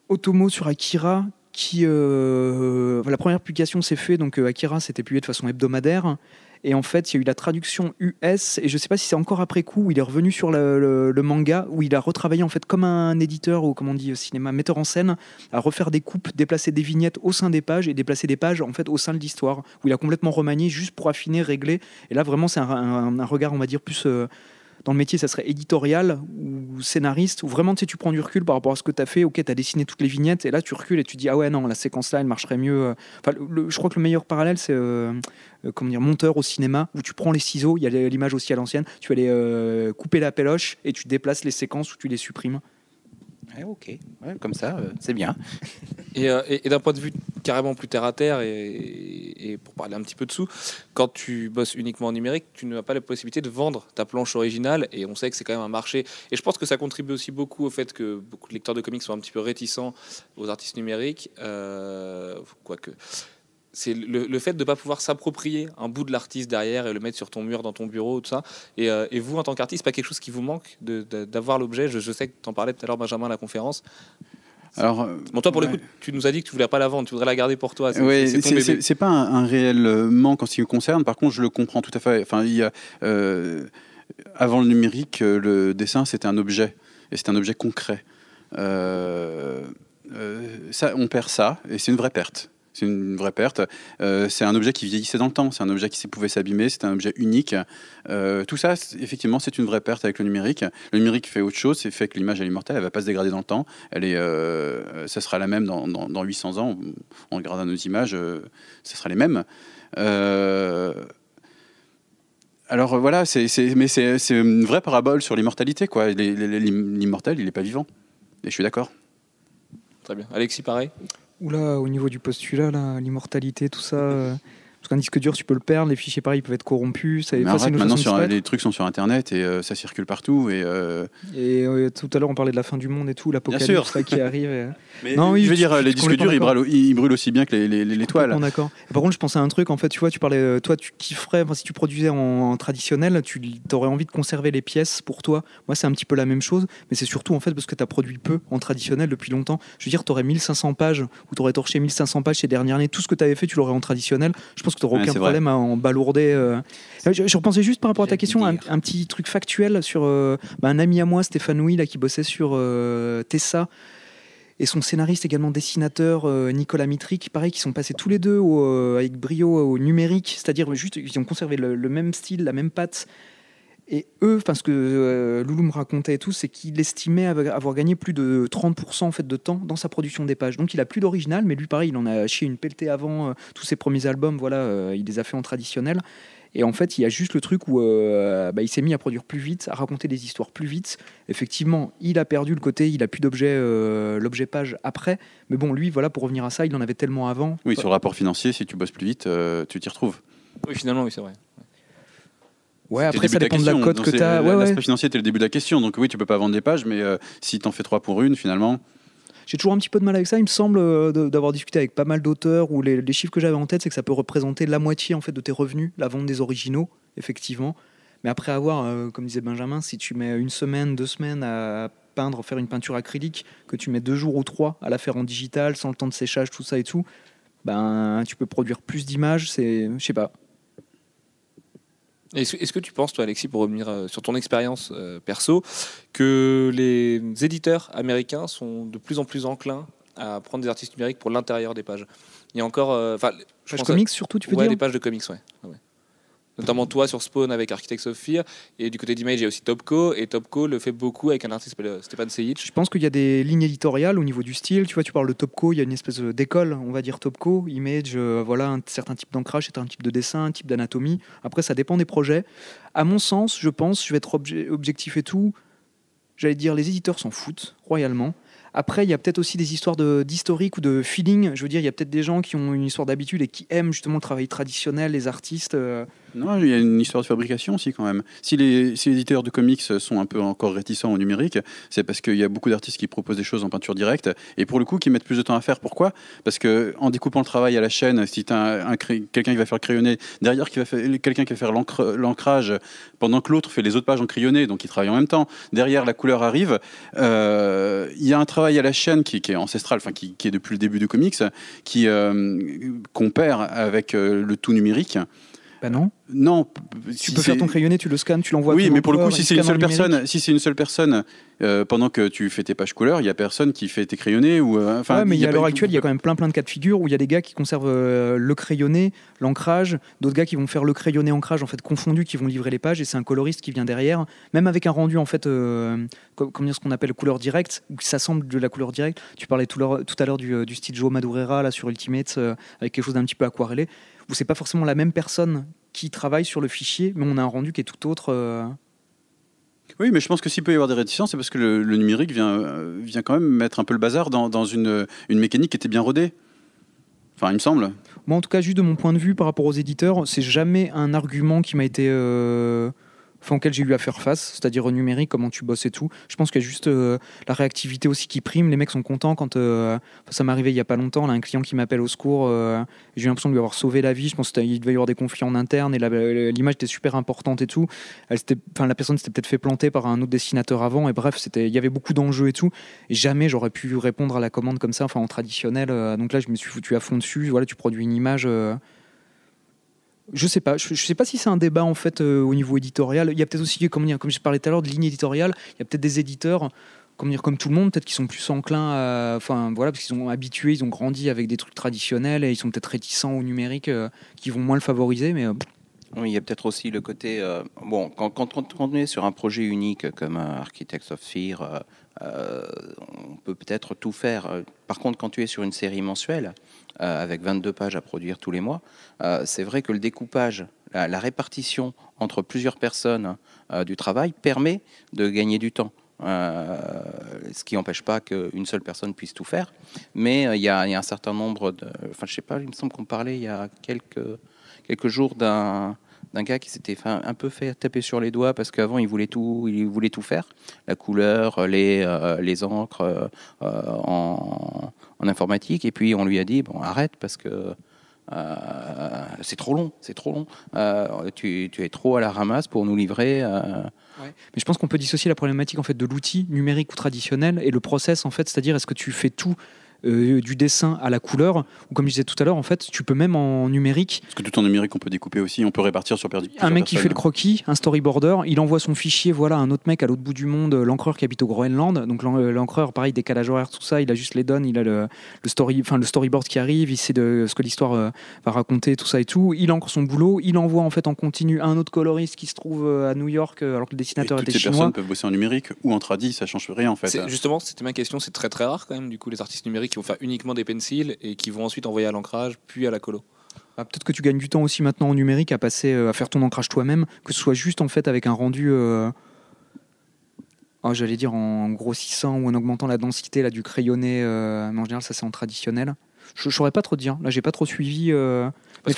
Otomo sur Akira, qui euh, la première publication s'est faite, donc Akira c'était publié de façon hebdomadaire. Et en fait, il y a eu la traduction US, et je ne sais pas si c'est encore après coup, où il est revenu sur le, manga, où il a retravaillé en fait comme un éditeur, ou comment on dit au cinéma, metteur en scène, à refaire des coupes, déplacer des vignettes au sein des pages, et déplacer des pages en fait au sein de l'histoire, où il a complètement remanié juste pour affiner, régler. Et là, vraiment, c'est un regard, on va dire, plus euh, dans le métier, ça serait éditorial ou scénariste, où vraiment tu, sais, tu prends du recul par rapport à ce que tu as fait. Ok, tu as dessiné toutes les vignettes, et là tu recules et tu dis Ah ouais, non, la séquence là, elle marcherait mieux. euh. Enfin, je crois que le meilleur parallèle, c'est euh, euh, comment dire, monteur au cinéma, où tu prends les ciseaux, il y a l'image aussi à l'ancienne, tu vas les couper la péloche et tu déplaces les séquences ou tu les supprimes. Ok, comme ça, euh, c'est bien. Et, euh, et d'un point de vue carrément plus terre à terre, et, et pour parler un petit peu dessous, quand tu bosses uniquement en numérique, tu n'as pas la possibilité de vendre ta planche originale, et on sait que c'est quand même un marché. Et je pense que ça contribue aussi beaucoup au fait que beaucoup de lecteurs de comics sont un petit peu réticents aux artistes numériques, euh, quoique. C'est le, le fait de ne pas pouvoir s'approprier un bout de l'artiste derrière et le mettre sur ton mur, dans ton bureau, tout ça. Et, euh, et vous, en tant qu'artiste, pas quelque chose qui vous manque d'avoir l'objet? Je, je sais que tu en parlais tout à l'heure, Benjamin, à la conférence. Alors, euh, Bon, toi, pour ouais. le coup, tu nous as dit que tu voulais pas la vendre, tu voudrais la garder pour toi. C'est Ouais, c'est pas un, un réel euh, manque en ce qui me concerne. Par contre, je le comprends tout à fait. Enfin, il y a, euh, avant le numérique, le dessin c'était un objet et c'est un objet concret. Euh, ça, on perd ça et c'est une vraie perte. C'est une vraie perte. Euh, c'est un objet qui vieillissait dans le temps. C'est un objet qui pouvait s'abîmer. C'est un objet unique. Euh, tout ça, effectivement, c'est une vraie perte avec le numérique. Le numérique fait autre chose. C'est fait que l'image est immortelle. Elle va pas se dégrader dans le temps. Elle est, euh, ça sera la même dans, dans, dans 800 ans. On regardera nos images, ce sera les mêmes. Alors voilà, c'est, une vraie parabole sur l'immortalité. L'immortel, il n'est pas vivant. Et je suis d'accord. Très bien. Alexis, pareil? Oula, au niveau du postulat, l'immortalité, tout ça. Parce qu'un disque dur, tu peux le perdre, les fichiers pareils peuvent être corrompus. Ça, Mais arrête, maintenant, sur, les trucs sont sur Internet et euh, ça circule partout. Et, euh, Et euh, tout à l'heure, on parlait de la fin du monde et tout, l'apocalypse qui arrive. et- mais Non, oui, je veux dire, les disques durs, ils brûlent, ils brûlent aussi bien que les, les, les- les toiles. D'accord. Par contre, je pensais à un truc, en fait, tu vois, tu parlais, toi, tu kifferais, enfin, si tu produisais en, en traditionnel, tu aurais envie de conserver les pièces pour toi. Moi, c'est un petit peu la même chose, mais c'est surtout, en fait, parce que tu as produit peu en traditionnel depuis longtemps. Je veux dire, tu aurais 1500 pages, ou tu aurais torché 1500 pages ces dernières années, tout ce que tu avais fait, tu l'aurais en traditionnel. Je pense tu n'aurais Ouais, aucun vrai. problème à en balourder. euh. Je, je repensais juste par rapport à ta question, un, un petit truc factuel sur euh, bah, un ami à moi, Stéphane là, qui bossait sur euh, Tessa et son scénariste également dessinateur euh, Nicolas Mitric, pareil, qui sont passés tous les deux au, euh, avec brio au numérique, c'est-à-dire juste ils ont conservé le, le même style, la même patte. Et eux, enfin ce que euh, Loulou me racontait et tout, c'est qu'il estimait avoir avoir gagné plus de 30% en fait de temps dans sa production des pages. Donc il a plus d'original, mais lui pareil, il en a chié une pelletée avant euh, tous ses premiers albums. Voilà, euh, il les a fait en traditionnel. Et en fait, il y a juste le truc où euh, bah, il s'est mis à produire plus vite, à raconter des histoires plus vite. Effectivement, il a perdu le côté, il a plus d'objet, euh, l'objet page après. Mais bon, lui, voilà, pour revenir à ça, il en avait tellement avant. Oui, sur le rapport financier, si tu bosses plus vite, euh, tu t'y retrouves. Oui, finalement, oui, c'est vrai. Ouais, C'était après, ça dépend de la cote que tu as. Ouais, L'aspect ouais. financier était le début de la question. Donc oui, tu peux pas vendre des pages, mais euh, si t'en fais trois pour une, finalement. J'ai toujours un petit peu de mal avec ça. Il me semble euh, d'avoir discuté avec pas mal d'auteurs où les, les chiffres que j'avais en tête, c'est que ça peut représenter la moitié en fait de tes revenus, la vente des originaux, effectivement. Mais après avoir, euh, comme disait Benjamin, si tu mets une semaine, deux semaines à peindre, faire une peinture acrylique, que tu mets deux jours ou trois à la faire en digital, sans le temps de séchage, tout ça et tout, ben tu peux produire plus d'images. C'est, je sais pas. Est-ce que tu penses, toi, Alexis, pour revenir euh, sur ton expérience euh, perso, que les éditeurs américains sont de plus en plus enclins à prendre des artistes numériques pour l'intérieur des pages? Il y a encore. euh, Enfin, je Page pense à- comics surtout, tu veux ouais, dire des pages de comics, ouais. Ouais. Notamment toi sur Spawn avec Architects of Fear. Et du côté d'Image, il y a aussi Topco. Et Topco le fait beaucoup avec un artiste euh, Stéphane Sejic. Je pense qu'il y a des lignes éditoriales au niveau du style. Tu vois, tu parles de Topco, il y a une espèce d'école, on va dire Topco, Image, euh, voilà, un certain type d'ancrage, certain type de dessin, un type d'anatomie. Après, ça dépend des projets. À mon sens, je pense, je vais être obje- objectif et tout, j'allais dire les éditeurs s'en foutent royalement. Après, il y a peut-être aussi des histoires d'historique ou de feeling. Je veux dire, il y a peut-être des gens qui ont une histoire d'habitude et qui aiment justement le travail traditionnel, les artistes. euh, Non, il y a une histoire de fabrication aussi quand même. Si les, éditeurs de comics sont un peu encore réticents au numérique, c'est parce qu'il y a beaucoup d'artistes qui proposent des choses en peinture directe et pour le coup qui mettent plus de temps à faire. Pourquoi? Parce que en découpant le travail à la chaîne, si tu as quelqu'un qui va faire le derrière qui va quelqu'un qui va faire l'ancrage, pendant que l'autre fait les autres pages en crayonné, donc ils travaillent en même temps. Derrière, la couleur arrive. Euh, Il y a un travail à la chaîne qui, est ancestral, enfin qui, est depuis le début du comics, qui euh, perd avec euh, le tout numérique. Bah non. Non, Tu si peux faire ton crayonné, tu le scannes, tu l'envoies. à oui, mais pour le coup, si c'est une seule personne, si c'est une seule personne, euh, pendant que tu fais tes pages couleurs, il y a personne qui fait tes crayonnés ou. euh, ouais, mais y a à l'heure actuelle, il y a quand même plein plein de cas de figure où il y a des gars qui conservent euh, le crayonné, l'ancrage, d'autres gars qui vont faire le crayonné ancrage en fait confondu, qui vont livrer les pages et c'est un coloriste qui vient derrière, même avec un rendu en fait, euh, comme, comment dire ce qu'on appelle couleur directe, ou qui s'assemble de la couleur directe. Tu parlais tout, à l'heure du, euh, du style Joe Madureira là sur Ultimate avec quelque chose d'un petit peu aquarellé, où c'est pas forcément la même personne qui travaille sur le fichier, mais on a un rendu qui est tout autre. euh, Oui, mais je pense que s'il peut y avoir des réticences, c'est parce que le, le numérique vient, euh, vient quand même mettre un peu le bazar dans, dans une, une mécanique qui était bien rodée. Enfin, il me semble. Moi, en tout cas, juste de mon point de vue par rapport aux éditeurs, c'est jamais un argument qui m'a été. euh, enfin, auquel j'ai eu à faire face, c'est-à-dire au numérique, comment tu bosses et tout. Je pense qu'il y a juste euh, la réactivité aussi qui prime. Les mecs sont contents quand. euh, ça m'est arrivé il y a pas longtemps, là, un client qui m'appelle au secours. euh, j'ai eu l'impression de lui avoir sauvé la vie. Je pense qu'il devait y avoir des conflits en interne et l'image était super importante et tout. La personne s'était peut-être fait planter par un autre dessinateur avant. Et bref, il y avait beaucoup d'enjeux et tout. Et jamais j'aurais pu répondre à la commande comme ça, enfin en traditionnel. donc là, je me suis foutu à fond dessus. Voilà, tu produis une image. Euh, je sais pas. Je, sais pas si c'est un débat en fait euh, au niveau éditorial. Il y a peut-être aussi, comme, je parlais tout à l'heure, de ligne éditoriale. Il y a peut-être des éditeurs. Comme, tout le monde, peut-être qu'ils sont plus enclins à. Enfin, voilà, parce qu'ils sont habitués, ils ont grandi avec des trucs traditionnels et ils sont peut-être réticents au numérique, euh, qui vont moins le favoriser. Mais euh, il y a peut-être aussi le côté. euh, bon, quand, on est sur un projet unique comme un Architects of Fear, euh, euh, on peut peut-être tout faire. Euh, Par contre, quand tu es sur une série mensuelle, euh, avec 22 pages à produire tous les mois, euh, c'est vrai que le découpage, la, répartition entre plusieurs personnes euh, du travail permet de gagner du temps. Euh, ce qui n'empêche pas qu'une seule personne puisse tout faire, mais euh, il y, a il y a un certain nombre de. Enfin, je sais pas, il me semble qu'on parlait il y a quelques, quelques jours d'un d'un gars qui s'était un, peu fait taper sur les doigts parce qu'avant il voulait tout il voulait tout faire. La couleur les euh, les encres euh, euh, en, informatique. Et puis on lui a dit bon arrête parce que euh, c'est trop long c'est trop long. Euh, tu, es trop à la ramasse pour nous livrer euh, Mais je pense qu'on peut dissocier la problématique en fait de l'outil numérique ou traditionnel et le process en fait, c'est-à-dire est-ce que tu fais tout euh, du dessin à la couleur ou comme je disais tout à l'heure en fait, tu peux même en numérique Parce que tout en numérique, on peut découper aussi, on peut répartir sur perdu. un mec qui fait le croquis, un storyboarder, il envoie son fichier voilà à un autre mec à l'autre bout du monde, euh, l'encreur qui habite au Groenland. Donc euh, l'encreur pareil décalage horaire tout ça, il a juste les donnes, il a le, le story enfin le storyboard qui arrive, il sait de ce que l'histoire euh, va raconter tout ça et tout. Il encre son boulot, il envoie en fait en continu à un autre coloriste qui se trouve à New York alors que le Et dessinateur toutes était ces chinois. personnes peuvent bosser en numérique ou en tradi, ça change rien en fait. Justement, c'était ma question. C'est très très rare quand même. Du coup, les artistes numériques qui vont faire uniquement des pencils et qui vont ensuite envoyer à l'ancrage, puis à la colo. Bah, Peut-être que tu gagnes du temps aussi maintenant en numérique à passer euh, à faire ton ancrage toi-même, que ce soit juste en fait avec un rendu, euh, oh, j'allais dire en grossissant ou en augmentant la densité là du crayonné. euh, mais en général, ça c'est en traditionnel. Je ne saurais pas trop te dire. Là, j'ai pas trop suivi. euh, Parce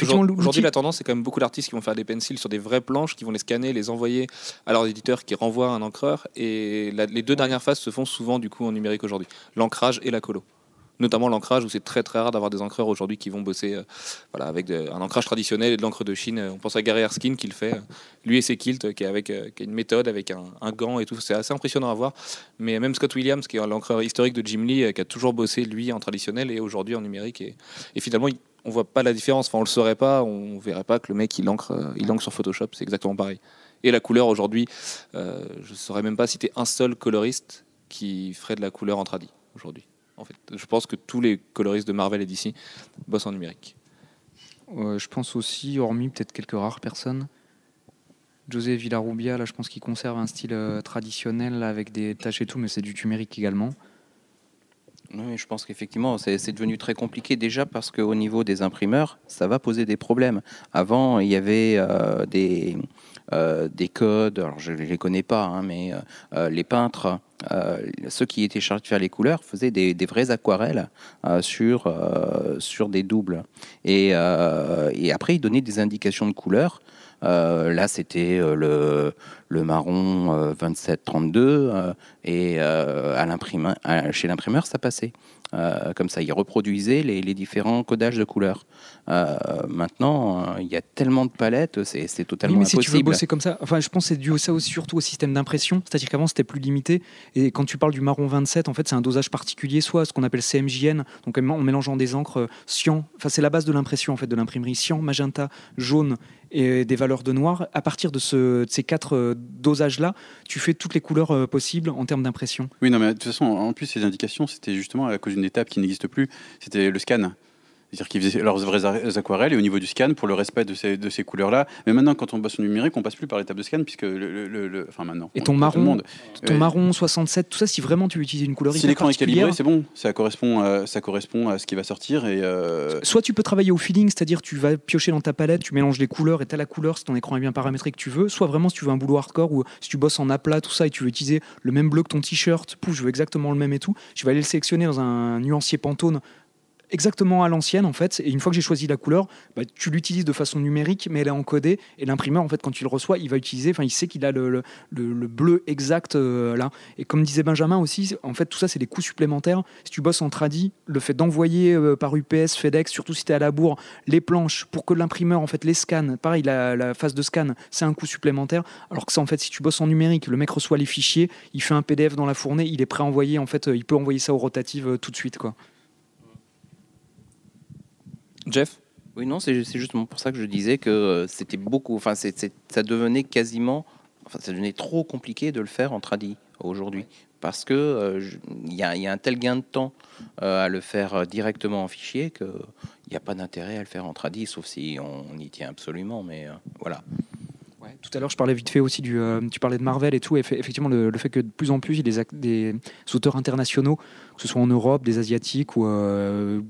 l'outil- la tendance, c'est quand même beaucoup d'artistes qui vont faire des pencils sur des vraies planches, qui vont les scanner, les envoyer à leurs éditeurs qui renvoient un encreur. Et la- les deux dernières phases se font souvent du coup en numérique aujourd'hui. L'ancrage et la colo. Notamment l'ancrage où c'est très très rare d'avoir des encreurs aujourd'hui qui vont bosser euh, voilà, avec un ancrage traditionnel et de l'encre de Chine. On pense à Gary Erskine qui le fait. euh, Lui et ses kilts, euh, qui, euh, a une méthode avec un, gant et tout. C'est assez impressionnant à voir. Mais même Scott Williams, qui est l'encreur historique de Jim Lee, euh, qui a toujours bossé lui en traditionnel et aujourd'hui en numérique. Et, finalement, il- on voit pas la différence. Enfin, on le saurait pas, on verrait pas que le mec il encre, euh, il sur Photoshop, c'est exactement pareil. Et la couleur aujourd'hui, euh, je saurais même pas citer un seul coloriste qui ferait de la couleur en tradi aujourd'hui. En fait, je pense que tous les coloristes de Marvel et DC bossent en numérique. euh, je pense aussi, hormis peut-être quelques rares personnes. José Villarubia, là, je pense qu'il conserve un style euh, traditionnel là, avec des taches et tout, mais c'est du numérique également. Oui, je pense qu'effectivement, c'est c'est devenu très compliqué déjà parce qu'au niveau des imprimeurs, ça va poser des problèmes. Avant, il y avait euh, des, euh, des codes, alors je ne les connais pas, hein, mais les peintres, euh, ceux qui étaient chargés de faire les couleurs, faisaient des, vraies aquarelles euh, sur, euh, sur des doubles. Et, et après, ils donnaient des indications de couleurs. Là, c'était le, le marron euh, 27-32 euh, et à à- chez l'imprimeur, ça passait. Comme ça, ils reproduisaient les différents codages de couleurs. Euh, maintenant, euh, il y a tellement de palettes, c'est c'est Oui, totalement mais si tu veux impossible. bosser comme ça, enfin, je pense que c'est dû ça aussi, surtout au système d'impression. C'est-à-dire qu'avant, c'était plus limité. Et quand tu parles du marron 27, en fait, c'est un dosage particulier, soit ce qu'on appelle CMJN, donc en mélangeant des encres euh, cyan. Enfin, c'est la base de l'impression, en fait, de l'imprimerie cyan, magenta, jaune et des valeurs de noir. À partir de, ce- de ces quatre euh, dosages-là, tu fais toutes les couleurs euh, possibles en termes d'impression. Oui, non, mais de toute façon, en plus, ces indications, c'était justement à cause d'une étape qui n'existe plus, c'était le scan. C'est-à-dire qu'ils faisaient leurs vraies aquarelles et au niveau du scan, pour le respect de ces, de ces couleurs-là. Mais maintenant, quand on bosse au numérique, on passe plus par l'étape de scan, puisque le. le- enfin, maintenant. Et on- ton marron, monde. ton marron 67, tout ça, si vraiment tu veux utiliser une couleur Si l'écran est calibré, c'est bon. Ça correspond, à, ça correspond à ce qui va sortir. Et, euh, Soit tu peux travailler au feeling, c'est-à-dire tu vas piocher dans ta palette, tu mélanges les couleurs et tu as la couleur si ton écran est bien paramétré que tu veux. Soit vraiment si tu veux un boulot hardcore ou si tu bosses en aplat, tout ça, et tu veux utiliser le même bleu que ton t-shirt, pouf, je veux exactement le même et tout, je vais aller le sélectionner dans un nuancier Pantone exactement à l'ancienne en fait. Et une fois que j'ai choisi la couleur bah, tu l'utilises de façon numérique mais elle est encodée. Et l'imprimeur en fait quand il le reçoit il va utiliser enfin il sait qu'il a le, le- le- le bleu exact euh, là. Et comme disait Benjamin aussi en fait tout ça c'est des coûts supplémentaires. Si tu bosses en tradi le fait d'envoyer euh, par UPS FedEx surtout si tu es à la bourre les planches pour que l'imprimeur en fait les scanne. Pareil la, phase de scan c'est un coût supplémentaire. Alors que ça en fait si tu bosses en numérique le mec reçoit les fichiers il fait un PDF dans la fournée il est prêt à envoyer en fait euh, il peut envoyer ça aux rotatives euh, tout de suite quoi Jeff Oui, non, c'est justement pour ça que je disais que euh, c'était beaucoup. Enfin, ça devenait quasiment. Enfin, ça devenait trop compliqué de le faire en tradi aujourd'hui. Parce que euh, il y, a, il y a un tel gain de temps euh, à le faire euh, directement en fichier qu'il n'y a pas d'intérêt à le faire en tradi, sauf si on, on y tient absolument. Mais euh, voilà. Ouais, tout à l'heure, je parlais vite fait aussi du. euh, tu parlais de Marvel et tout. Et fait- effectivement, le, le fait que de plus en plus, il y ait des, auteurs internationaux, que ce soit en Europe, des Asiatiques ou. euh,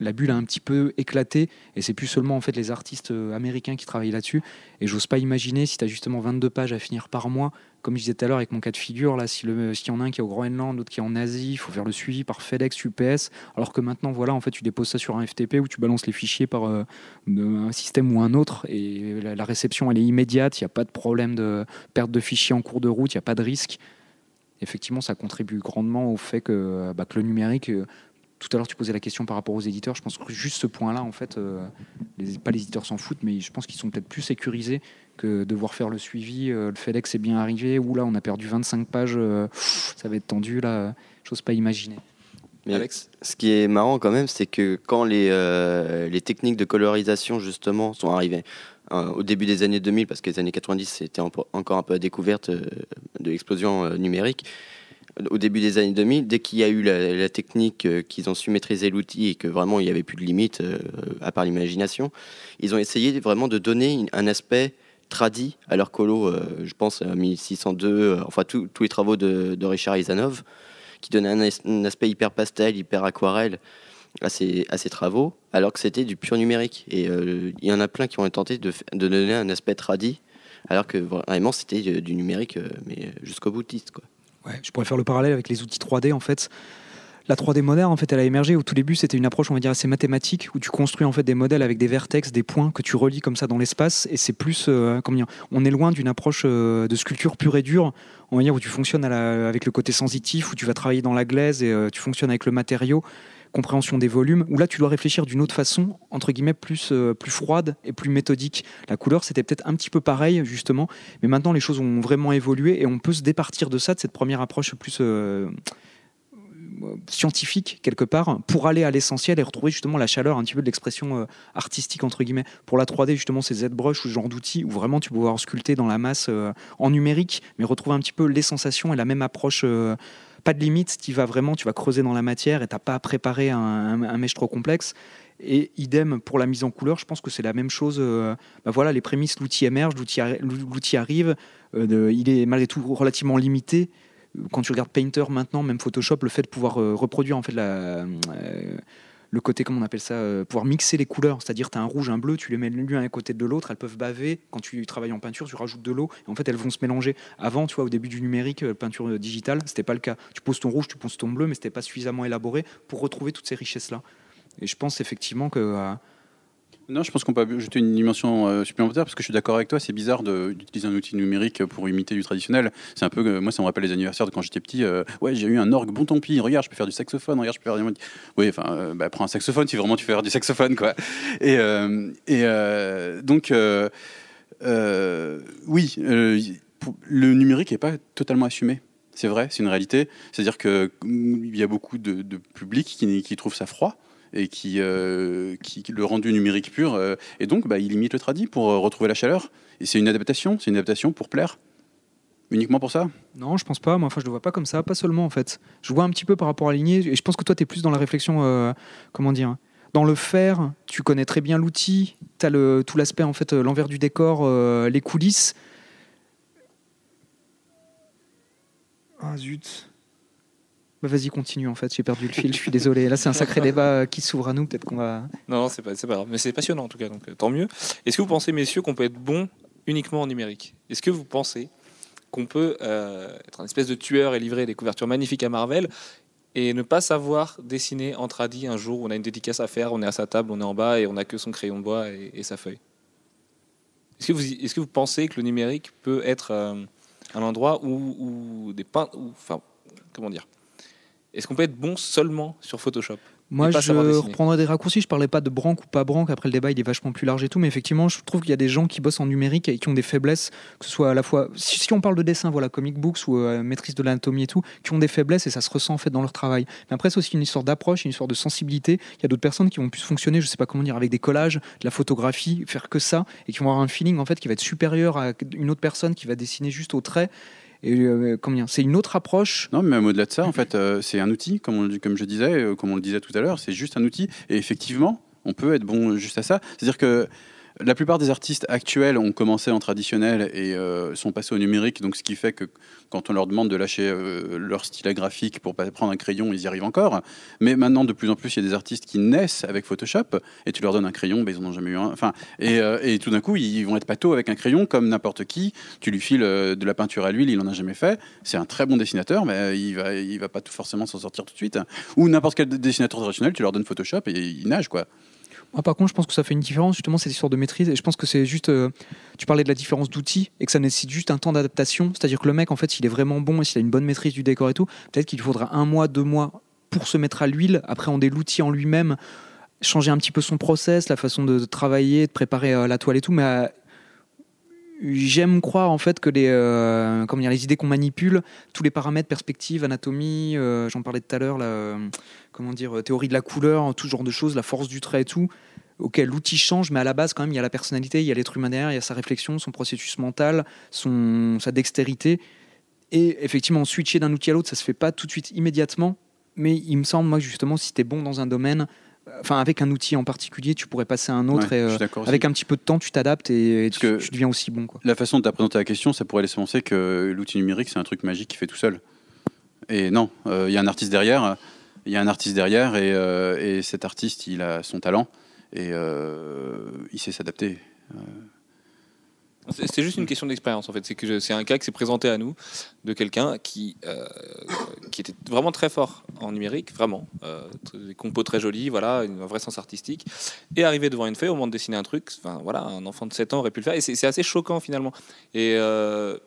la bulle a un petit peu éclaté et c'est plus seulement en fait les artistes euh, américains qui travaillent là-dessus. Et j'ose pas imaginer si tu as justement 22 pages à finir par mois comme je disais tout à l'heure avec mon cas de figure là si s'il y en a un qui est au Groenland l'autre qui est en Asie il faut faire le suivi par FedEx UPS. Alors que maintenant voilà en fait tu déposes ça sur un FTP où tu balances les fichiers par euh, un système ou un autre et la, la réception elle est immédiate. Il n'y a pas de problème de perte de fichiers en cours de route. Il n'y a pas de risque. Effectivement ça contribue grandement au fait que, bah, que le numérique euh, tout à l'heure tu posais la question par rapport aux éditeurs. Je pense que juste ce point là en fait euh, les, pas les éditeurs s'en foutent mais je pense qu'ils sont peut-être plus sécurisés que devoir faire le suivi euh, le FedEx est bien arrivé ou là on a perdu 25 pages euh, ça va être tendu là j'ose pas imaginer. Mais Alex Ce qui est marrant quand même, c'est que quand les, euh, les techniques de colorisation justement sont arrivées euh, au début des années 2000, parce que les années 90 c'était en- encore un peu à découverte euh, de l'explosion euh, numérique, au début des années 2000, dès qu'il y a eu la, technique, euh, qu'ils ont su maîtriser l'outil et que vraiment il n'y avait plus de limite euh, à part l'imagination, ils ont essayé vraiment de donner un aspect tradi à leur colo, euh, je pense à 1602, euh, enfin tous les travaux de, Richard Isanov, qui donnaient un, as- un aspect hyper pastel, hyper aquarelle à ces, travaux, alors que c'était du pur numérique. Et il y en a plein qui ont tenté de, de donner un aspect tradi, alors que vraiment c'était du numérique, mais jusqu'au boutiste. Quoi. Je pourrais faire le parallèle avec les outils 3D en fait. La 3D moderne, en fait, elle a émergé au tout début. C'était une approche, on va dire, assez mathématique, où tu construis en fait des modèles avec des vertex, des points que tu relis comme ça dans l'espace. Et c'est plus, euh, on est loin d'une approche euh, de sculpture pure et dure, on va dire, où tu fonctionnes avec le côté sensitif, où tu vas travailler dans la glaise et euh, tu fonctionnes avec le matériau, compréhension des volumes. Où là, tu dois réfléchir d'une autre façon, entre guillemets, plus euh, plus froide et plus méthodique. La couleur, c'était peut-être un petit peu pareil justement, mais maintenant les choses ont vraiment évolué et on peut se départir de ça, de cette première approche plus euh, scientifique quelque part pour aller à l'essentiel et retrouver justement la chaleur un petit peu de l'expression euh, artistique entre guillemets pour la 3D justement ces ZBrush ou ce genre d'outils où vraiment tu peux pouvoir sculpter dans la masse en numérique mais retrouver un petit peu les sensations et la même approche pas de limite tu vas vraiment tu vas creuser dans la matière et t'as pas à préparer un, un, mèche trop complexe et idem pour la mise en couleur, je pense que c'est la même chose. euh, bah voilà, les prémices, l'outil émerge, l'outil arri- l'outil arrive, euh, il est malgré tout relativement limité. quand tu regardes Painter maintenant, même Photoshop, le fait de pouvoir euh, reproduire en fait la, le côté, comment on appelle ça, euh, pouvoir mixer les couleurs, c'est-à-dire tu as un rouge, un bleu, tu les mets l'un à côté de l'autre, elles peuvent baver. Quand tu travailles en peinture, tu rajoutes de l'eau et en fait elles vont se mélanger. Avant, tu vois, au début du numérique, euh, peinture euh, digitale, c'était pas le cas. Tu poses ton rouge, tu poses ton bleu, mais c'était pas suffisamment élaboré pour retrouver toutes ces richesses-là. Et je pense effectivement que Non, je pense qu'on peut ajouter une dimension euh, supplémentaire parce que je suis d'accord avec toi. C'est bizarre d'utiliser un outil numérique pour imiter du traditionnel. C'est un peu, moi, ça me rappelle les anniversaires de quand j'étais petit. euh, ouais, j'ai eu un orgue bon tant pis. Regarde, je peux faire du saxophone. Regarde, je peux faire du. Oui, enfin, euh, bah, prends un saxophone si vraiment tu veux faire du saxophone, quoi. Et, donc, oui, le numérique n'est pas totalement assumé. C'est vrai, c'est une réalité. C'est-à-dire que mm, y a beaucoup de, de public qui, qui trouve ça froid et qui, euh, qui le rendu numérique pur euh, et donc bah, il imite le tradit pour euh, retrouver la chaleur. Et c'est une adaptation, c'est une adaptation pour plaire. Uniquement pour ça? Non, je pense pas. Moi, enfin, je le vois pas comme ça. Pas seulement, en fait. Je vois un petit peu par rapport à la lignée. Et je pense que toi, tu es plus dans la réflexion, euh, comment dire Dans le faire, tu connais très bien l'outil. Tu as le, tout l'aspect, en fait, l'envers du décor, euh, les coulisses. Ah, zut. Bah, vas-y, continue, en fait. J'ai perdu le fil. Je suis désolé. Là, c'est un sacré débat euh, qui s'ouvre à nous. Peut-être qu'on va. Non, non, c'est pas, grave. Mais c'est passionnant en tout cas, donc euh, tant mieux. Est-ce que vous pensez, messieurs, qu'on peut être bon uniquement en numérique? Est-ce que vous pensez qu'on peut euh, être un espèce de tueur et livrer des couvertures magnifiques à Marvel et ne pas savoir dessiner en tradi un jour où on a une dédicace à faire, on est à sa table, on est en bas et on n'a que son crayon de bois et, sa feuille? Est-ce que, vous, pensez que le numérique peut être un endroit où, où des peintres. Enfin, comment dire? Est-ce qu'on peut être bon seulement sur Photoshop Moi, je savoir dessiner. reprendrai des raccourcis. Je parlais pas de branque ou pas branque. Après, le débat, il est vachement plus large et tout. Mais effectivement, je trouve qu'il y a des gens qui bossent en numérique et qui ont des faiblesses, que ce soit à la fois. Si, si on parle de dessin, voilà, comic books ou euh, maîtrise de l'anatomie et tout, qui ont des faiblesses et ça se ressent en fait dans leur travail. Mais après, c'est aussi une histoire d'approche, une histoire de sensibilité. Il y a d'autres personnes qui vont plus fonctionner, je sais pas comment dire, avec des collages, de la photographie, faire que ça et qui vont avoir un feeling en fait qui va être supérieur à une autre personne qui va dessiner juste au trait. Et euh, dire, c'est une autre approche? Non, mais au-delà de ça, en fait, euh, c'est un outil, comme, on, je disais, euh, comme on le disait tout à l'heure, c'est juste un outil. Et effectivement, on peut être bon juste à ça. C'est-à-dire que la plupart des artistes actuels ont commencé en traditionnel et euh, sont passés au numérique. Donc, ce qui fait que quand on leur demande de lâcher euh, leur stylet graphique pour prendre un crayon, ils y arrivent encore. Mais maintenant, de plus en plus, il y a des artistes qui naissent avec Photoshop et tu leur donnes un crayon, ben, ils en ont jamais eu un. Enfin, et, euh, et tout d'un coup, ils vont être pato avec un crayon comme n'importe qui. Tu lui files de la peinture à l'huile, il en a jamais fait. C'est un très bon dessinateur, mais il va, il va pas tout forcément s'en sortir tout de suite. Ou n'importe quel dessinateur traditionnel, tu leur donnes Photoshop et ils nagent quoi. Par contre, je pense que ça fait une différence, justement, cette histoire de maîtrise. Et je pense que c'est juste. euh, tu parlais de la différence d'outils et que ça nécessite juste un temps d'adaptation. C'est-à-dire que le mec, en fait, s'il est vraiment bon et s'il a une bonne maîtrise du décor et tout, peut-être qu'il faudra un mois, deux mois pour se mettre à l'huile, appréhender l'outil en lui-même, changer un petit peu son process, la façon de, de travailler, de préparer euh, la toile et tout. Mais euh, j'aime croire, en fait, que les, euh, dire, les idées qu'on manipule, tous les paramètres, perspective, anatomie, euh, j'en parlais tout à l'heure, euh, comment dire, euh, théorie de la couleur, tout ce genre de choses, la force du trait et tout. Ok, l'outil change, mais à la base, quand même, il y a la personnalité, il y a l'être humain derrière, il y a sa réflexion, son processus mental, son, sa dextérité. Et effectivement, switcher d'un outil à l'autre, ça se fait pas tout de suite immédiatement. Mais il me semble, moi, justement, si tu es bon dans un domaine, enfin, avec un outil en particulier, tu pourrais passer à un autre. Ouais, et, euh, avec un petit peu de temps, tu t'adaptes et, tu, deviens aussi bon. Quoi. La façon dont tu as présenté la question, ça pourrait laisser penser que l'outil numérique, c'est un truc magique qui fait tout seul. Et non, euh, il y a un artiste derrière, il y a un artiste derrière, et, euh, et cet artiste, il a son talent, et il sait s'adapter. C'est juste une question d'expérience en fait. C'est que c'est un cas qui s'est présenté à nous de quelqu'un qui euh, était vraiment très fort en numérique, vraiment, euh, des compos très jolis, voilà, un vrai sens artistique, et arrivé devant une feuille au moment de dessiner un truc, enfin voilà, un enfant de 7 ans aurait pu le faire, et c'est c'est assez choquant finalement. Et euh,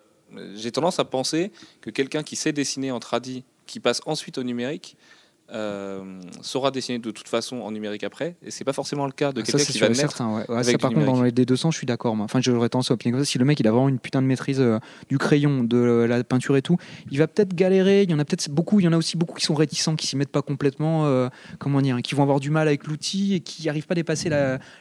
j'ai tendance à penser que quelqu'un qui sait dessiner en tradi, qui passe ensuite au numérique. Euh, saura dessiner de toute façon en numérique après et c'est pas forcément le cas de Ah, quelqu'un qui va naître certain. Ouais. Ouais, avec ça, du par contre, dans les deux sens, je suis d'accord. Enfin, j'aurais tendance à opiner comme ça. Si le mec, il a vraiment une putain de maîtrise euh, du crayon, de la peinture et tout, il va peut-être galérer. Il y en a peut-être beaucoup. Il y en a aussi beaucoup qui sont réticents, qui s'y mettent pas complètement. euh, comment dire Qui vont avoir du mal avec l'outil et qui n'arrivent pas à dépasser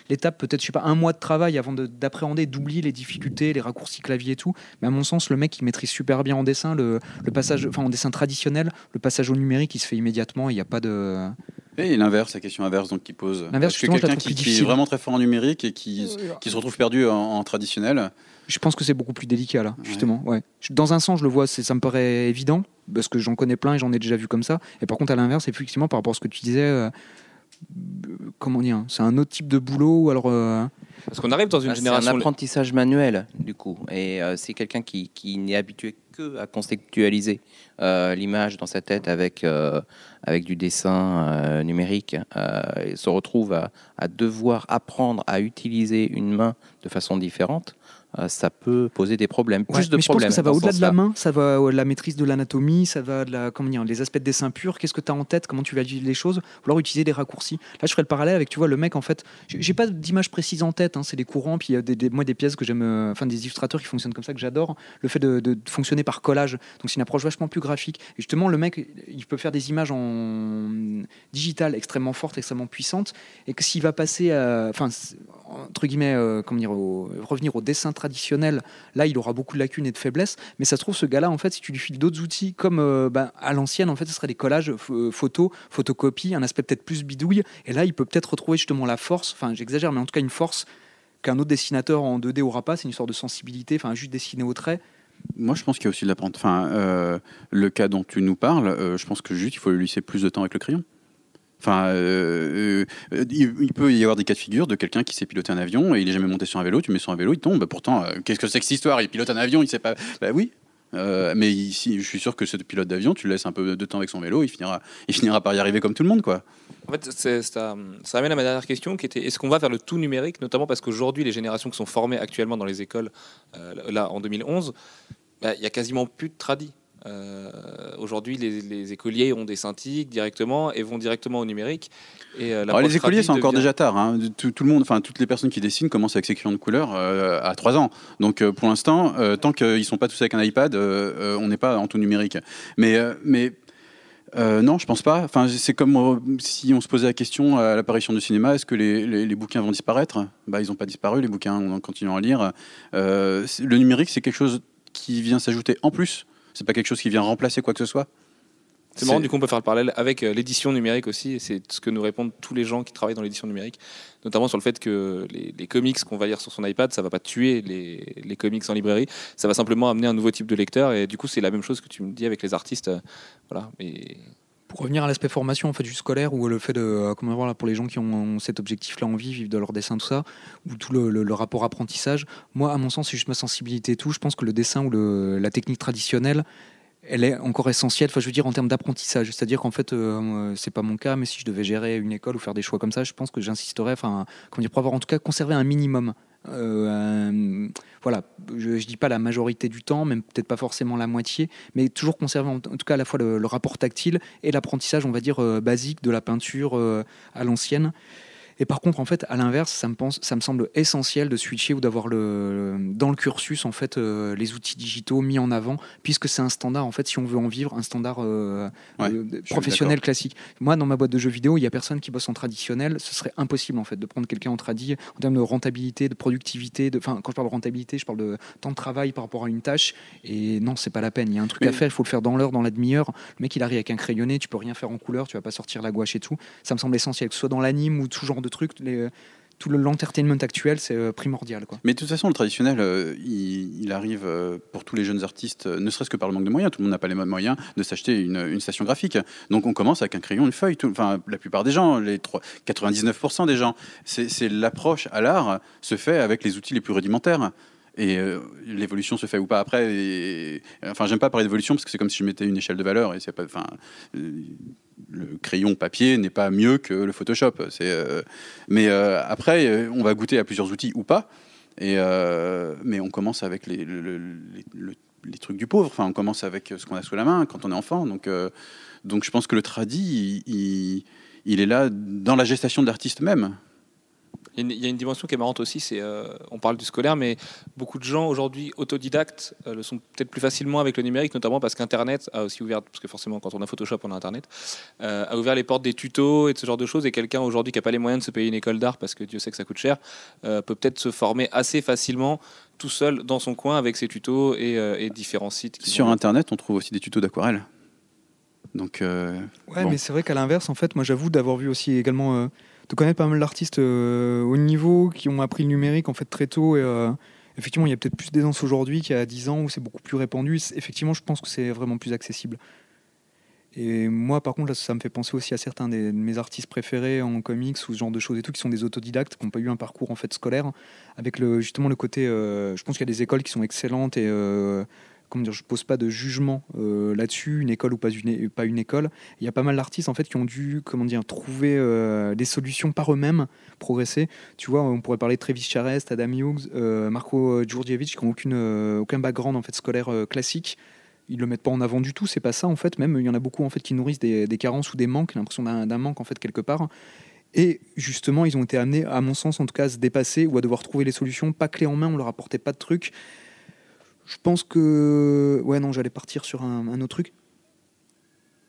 l'étape. Peut-être, je sais pas, un mois de travail avant de- d'appréhender, d'oublier les difficultés, les raccourcis clavier et tout. Mais à mon sens, le mec, il maîtrise super bien en dessin. Le, le passage, enfin, en dessin traditionnel, le passage au numérique, il se fait immédiatement. Il n'y a pas de. Et l'inverse, la question inverse donc qui pose. L'inverse, que quelqu'un qui, qui est vraiment très fort en numérique et qui, qui se retrouve perdu en, en traditionnel, Je pense que c'est beaucoup plus délicat là, justement. Ouais. Dans un sens, je le vois, ça me paraît évident, parce que j'en connais plein et j'en ai déjà vu comme ça. Et par contre, à l'inverse, effectivement, par rapport à ce que tu disais, euh, comment dire, c'est un autre type de boulot ou alors. euh, Parce qu'on arrive dans une Bah, C'est un génération. apprentissage manuel, du coup. Et euh, c'est quelqu'un qui, qui n'est habitué que à conceptualiser euh, l'image dans sa tête avec, euh, avec du dessin numérique. se retrouve à, à devoir apprendre à utiliser une main de façon différente. Euh, ça peut poser des problèmes. Ouais, Plus de mais je pense problèmes. que ça va au-delà de la main, ça va à la maîtrise de l'anatomie, ça va de la, comment dire, les aspects de dessin pur. Qu'est-ce que tu as en tête? Comment tu vas utiliser les choses? Ou alors utiliser des raccourcis. Là, je ferais le parallèle avec, tu vois, le mec, en fait, j'ai pas d'image précise en tête, hein, c'est des courants, puis il y a des, des- moi des pièces que j'aime, euh, enfin des illustrateurs qui fonctionnent comme ça que j'adore. Le fait de, de- de fonctionner par collage, donc c'est une approche vachement plus graphique. Et justement, le mec, il peut faire des images en digital extrêmement fortes, extrêmement puissantes, et que s'il va passer, à, enfin, entre guillemets, euh, comment dire, au- revenir au dessin traditionnel Là, il aura beaucoup de lacunes et de faiblesses. Mais ça se trouve, ce gars-là, en fait, si tu lui files d'autres outils, comme euh, ben, à l'ancienne, en fait, ce serait des collages ph- photos, photocopies, un aspect peut-être plus bidouille. Et là, il peut peut-être retrouver justement la force, enfin, j'exagère, mais en tout cas, une force qu'un autre dessinateur en 2D aura pas. C'est une sorte de sensibilité, enfin, juste dessiner au trait. Moi, je pense qu'il y a aussi de l'apprentissage. Enfin, euh, le cas dont tu nous parles, euh, je pense que juste il faut lui laisser plus de temps avec le crayon. Enfin, euh, euh, il, peut y avoir des cas de figure de quelqu'un qui sait piloter un avion et il est jamais monté sur un vélo. Tu mets sur un vélo, il tombe. Pourtant, euh, qu'est-ce que c'est que cette histoire? Il pilote un avion, il sait pas. Bah oui. Mais ici, je suis sûr que ce pilote d'avion, tu le laisses un peu de temps avec son vélo, il finira, par y arriver comme tout le monde, quoi. En fait, ça, ça amène à ma dernière question qui était est-ce qu'on va vers le tout numérique, notamment parce qu'aujourd'hui, les générations qui sont formées actuellement dans les écoles, là en 2011, bah, il y a quasiment plus de tradis. Euh, Aujourd'hui, les, les écoliers ont des synthiques directement et vont directement au numérique. Et, euh, Alors, les écoliers, c'est encore déjà tard. hein. Tout, tout le monde, enfin toutes les personnes qui dessinent commencent avec ces crayons de couleur euh, à 3 ans. Donc pour l'instant, tant qu'ils sont pas tous avec un iPad, on n'est pas en tout numérique. Mais, mais euh, non, je pense pas. Enfin, c'est comme euh, si on se posait la question à l'apparition du cinéma est-ce que les, les- les bouquins vont disparaître? Bah, ils n'ont pas disparu. Les bouquins, on continue à lire. Euh, le numérique, c'est quelque chose qui vient s'ajouter en plus. C'est pas quelque chose qui vient remplacer quoi que ce soit. C'est marrant, du coup, on peut faire le parallèle avec euh, l'édition numérique aussi. Et c'est ce que nous répondent tous les gens qui travaillent dans l'édition numérique, notamment sur le fait que les, les comics qu'on va lire sur son iPad, ça va pas tuer les, les comics en librairie. Ça va simplement amener un nouveau type de lecteur. Et du coup, c'est la même chose que tu me dis avec les artistes. euh, Voilà. Et Pour revenir à l'aspect formation, en fait, du scolaire, ou le fait de, euh, comment dire, là, pour les gens qui ont cet objectif-là en vie, vivre de leur dessin, tout ça, ou tout le, rapport apprentissage, moi, à mon sens, c'est juste ma sensibilité et tout. Je pense que le dessin ou la technique traditionnelle, elle est encore essentielle, enfin, je veux dire, en termes d'apprentissage. C'est-à-dire qu'en fait, euh, c'est pas mon cas, mais si je devais gérer une école ou faire des choix comme ça, je pense que j'insisterais, enfin, comment dire, pour avoir en tout cas conservé un minimum. Euh, voilà, je, je dis pas la majorité du temps, même peut-être pas forcément la moitié, mais toujours conserver en, tout cas à la fois le, le rapport tactile et l'apprentissage, on va dire, euh, basique de la peinture euh, à l'ancienne. Et par contre, en fait, à l'inverse, ça me, pense, ça me semble essentiel de switcher ou d'avoir le, dans le cursus en fait euh, les outils digitaux mis en avant, puisque c'est un standard en fait, si on veut en vivre, un standard euh, Ouais, euh, professionnel classique. Moi, dans ma boîte de jeux vidéo, il y a personne qui bosse en traditionnel. Ce serait impossible en fait de prendre quelqu'un en tradi en termes de rentabilité, de productivité. De, enfin, quand je parle de rentabilité, je parle de temps de travail par rapport à une tâche. Et non, c'est pas la peine. Il y a un truc Mais- à faire. Il faut le faire dans l'heure, dans la demi-heure. Le mec, il arrive avec un crayonné. Tu peux rien faire en couleur. Tu vas pas sortir la gouache et tout. Ça me semble essentiel, que ce soit dans l'anime ou tout genre de trucs. Les, tout le- l'entertainment actuel, c'est euh, primordial. Mais de toute façon, le traditionnel, euh, il, arrive euh, pour tous les jeunes artistes, euh, ne serait-ce que par le manque de moyens. Tout le monde n'a pas les moyens de s'acheter une, une station graphique. Donc on commence avec un crayon, une feuille. Tout- la plupart des gens, les trois- 99% des gens, c'est l'approche à l'art se fait avec les outils les plus rudimentaires. Et euh, l'évolution se fait ou pas après. enfin, j'aime pas parler d'évolution parce que c'est comme si je mettais une échelle de valeur et c'est pas. Euh, le crayon papier n'est pas mieux que le Photoshop. Euh, mais euh, après, on va goûter à plusieurs outils ou pas. Euh, mais on commence avec les, le- le- les, le- les trucs du pauvre. Enfin, on commence avec ce qu'on a sous la main quand on est enfant. Donc, je pense que le tradi, il, il- il est là dans la gestation de l'artiste même. Il y, a une, dimension qui est marrante aussi, c'est euh, on parle du scolaire, mais beaucoup de gens aujourd'hui autodidactes euh, le sont peut-être plus facilement avec le numérique, notamment parce qu'Internet a aussi ouvert, parce que forcément quand on a Photoshop, on a Internet, euh, a ouvert les portes des tutos et de ce genre de choses. Et quelqu'un aujourd'hui qui n'a pas les moyens de se payer une école d'art, parce que Dieu sait que ça coûte cher, euh, peut peut-être se former assez facilement tout seul dans son coin avec ses tutos et, euh, et différents sites. Sur vont- Internet, on trouve aussi des tutos d'aquarelle. Donc, euh, Ouais, Bon. mais c'est vrai qu'à l'inverse, en fait, moi j'avoue d'avoir vu aussi également, euh, de connaître pas mal d'artistes euh, au niveau qui ont appris le numérique en fait très tôt et, euh, effectivement, il y a peut-être plus d'aisance aujourd'hui qu'il y a 10 ans où c'est beaucoup plus répandu. Effectivement, je pense que c'est vraiment plus accessible. Et moi, par contre, ça me fait penser aussi à certains de mes artistes préférés en comics ou ce genre de choses et tout, qui sont des autodidactes, qui n'ont pas eu un parcours en fait scolaire, avec le, justement le côté. euh, je pense qu'il y a des écoles qui sont excellentes et euh, comment dire, je pose pas de jugement euh, là-dessus, une école ou pas une, école. Il y a pas mal d'artistes en fait qui ont dû, comment dire, trouver euh, des solutions par eux-mêmes, progresser. Tu vois, on pourrait parler de Travis Charest, Adam Hughes, euh, Marco Djurdjevic, qui n'ont aucune, aucun background en fait scolaire classique. Ils le mettent pas en avant du tout, c'est pas ça en fait. Même il y en a beaucoup en fait qui nourrissent des, carences ou des manques, l'impression d'un d'un manque en fait quelque part. Et justement, ils ont été amenés, à mon sens en tout cas, à se dépasser ou à devoir trouver les solutions, pas clé en main, on leur apportait pas de trucs. Je pense que. Ouais, non, j'allais partir sur un, autre truc.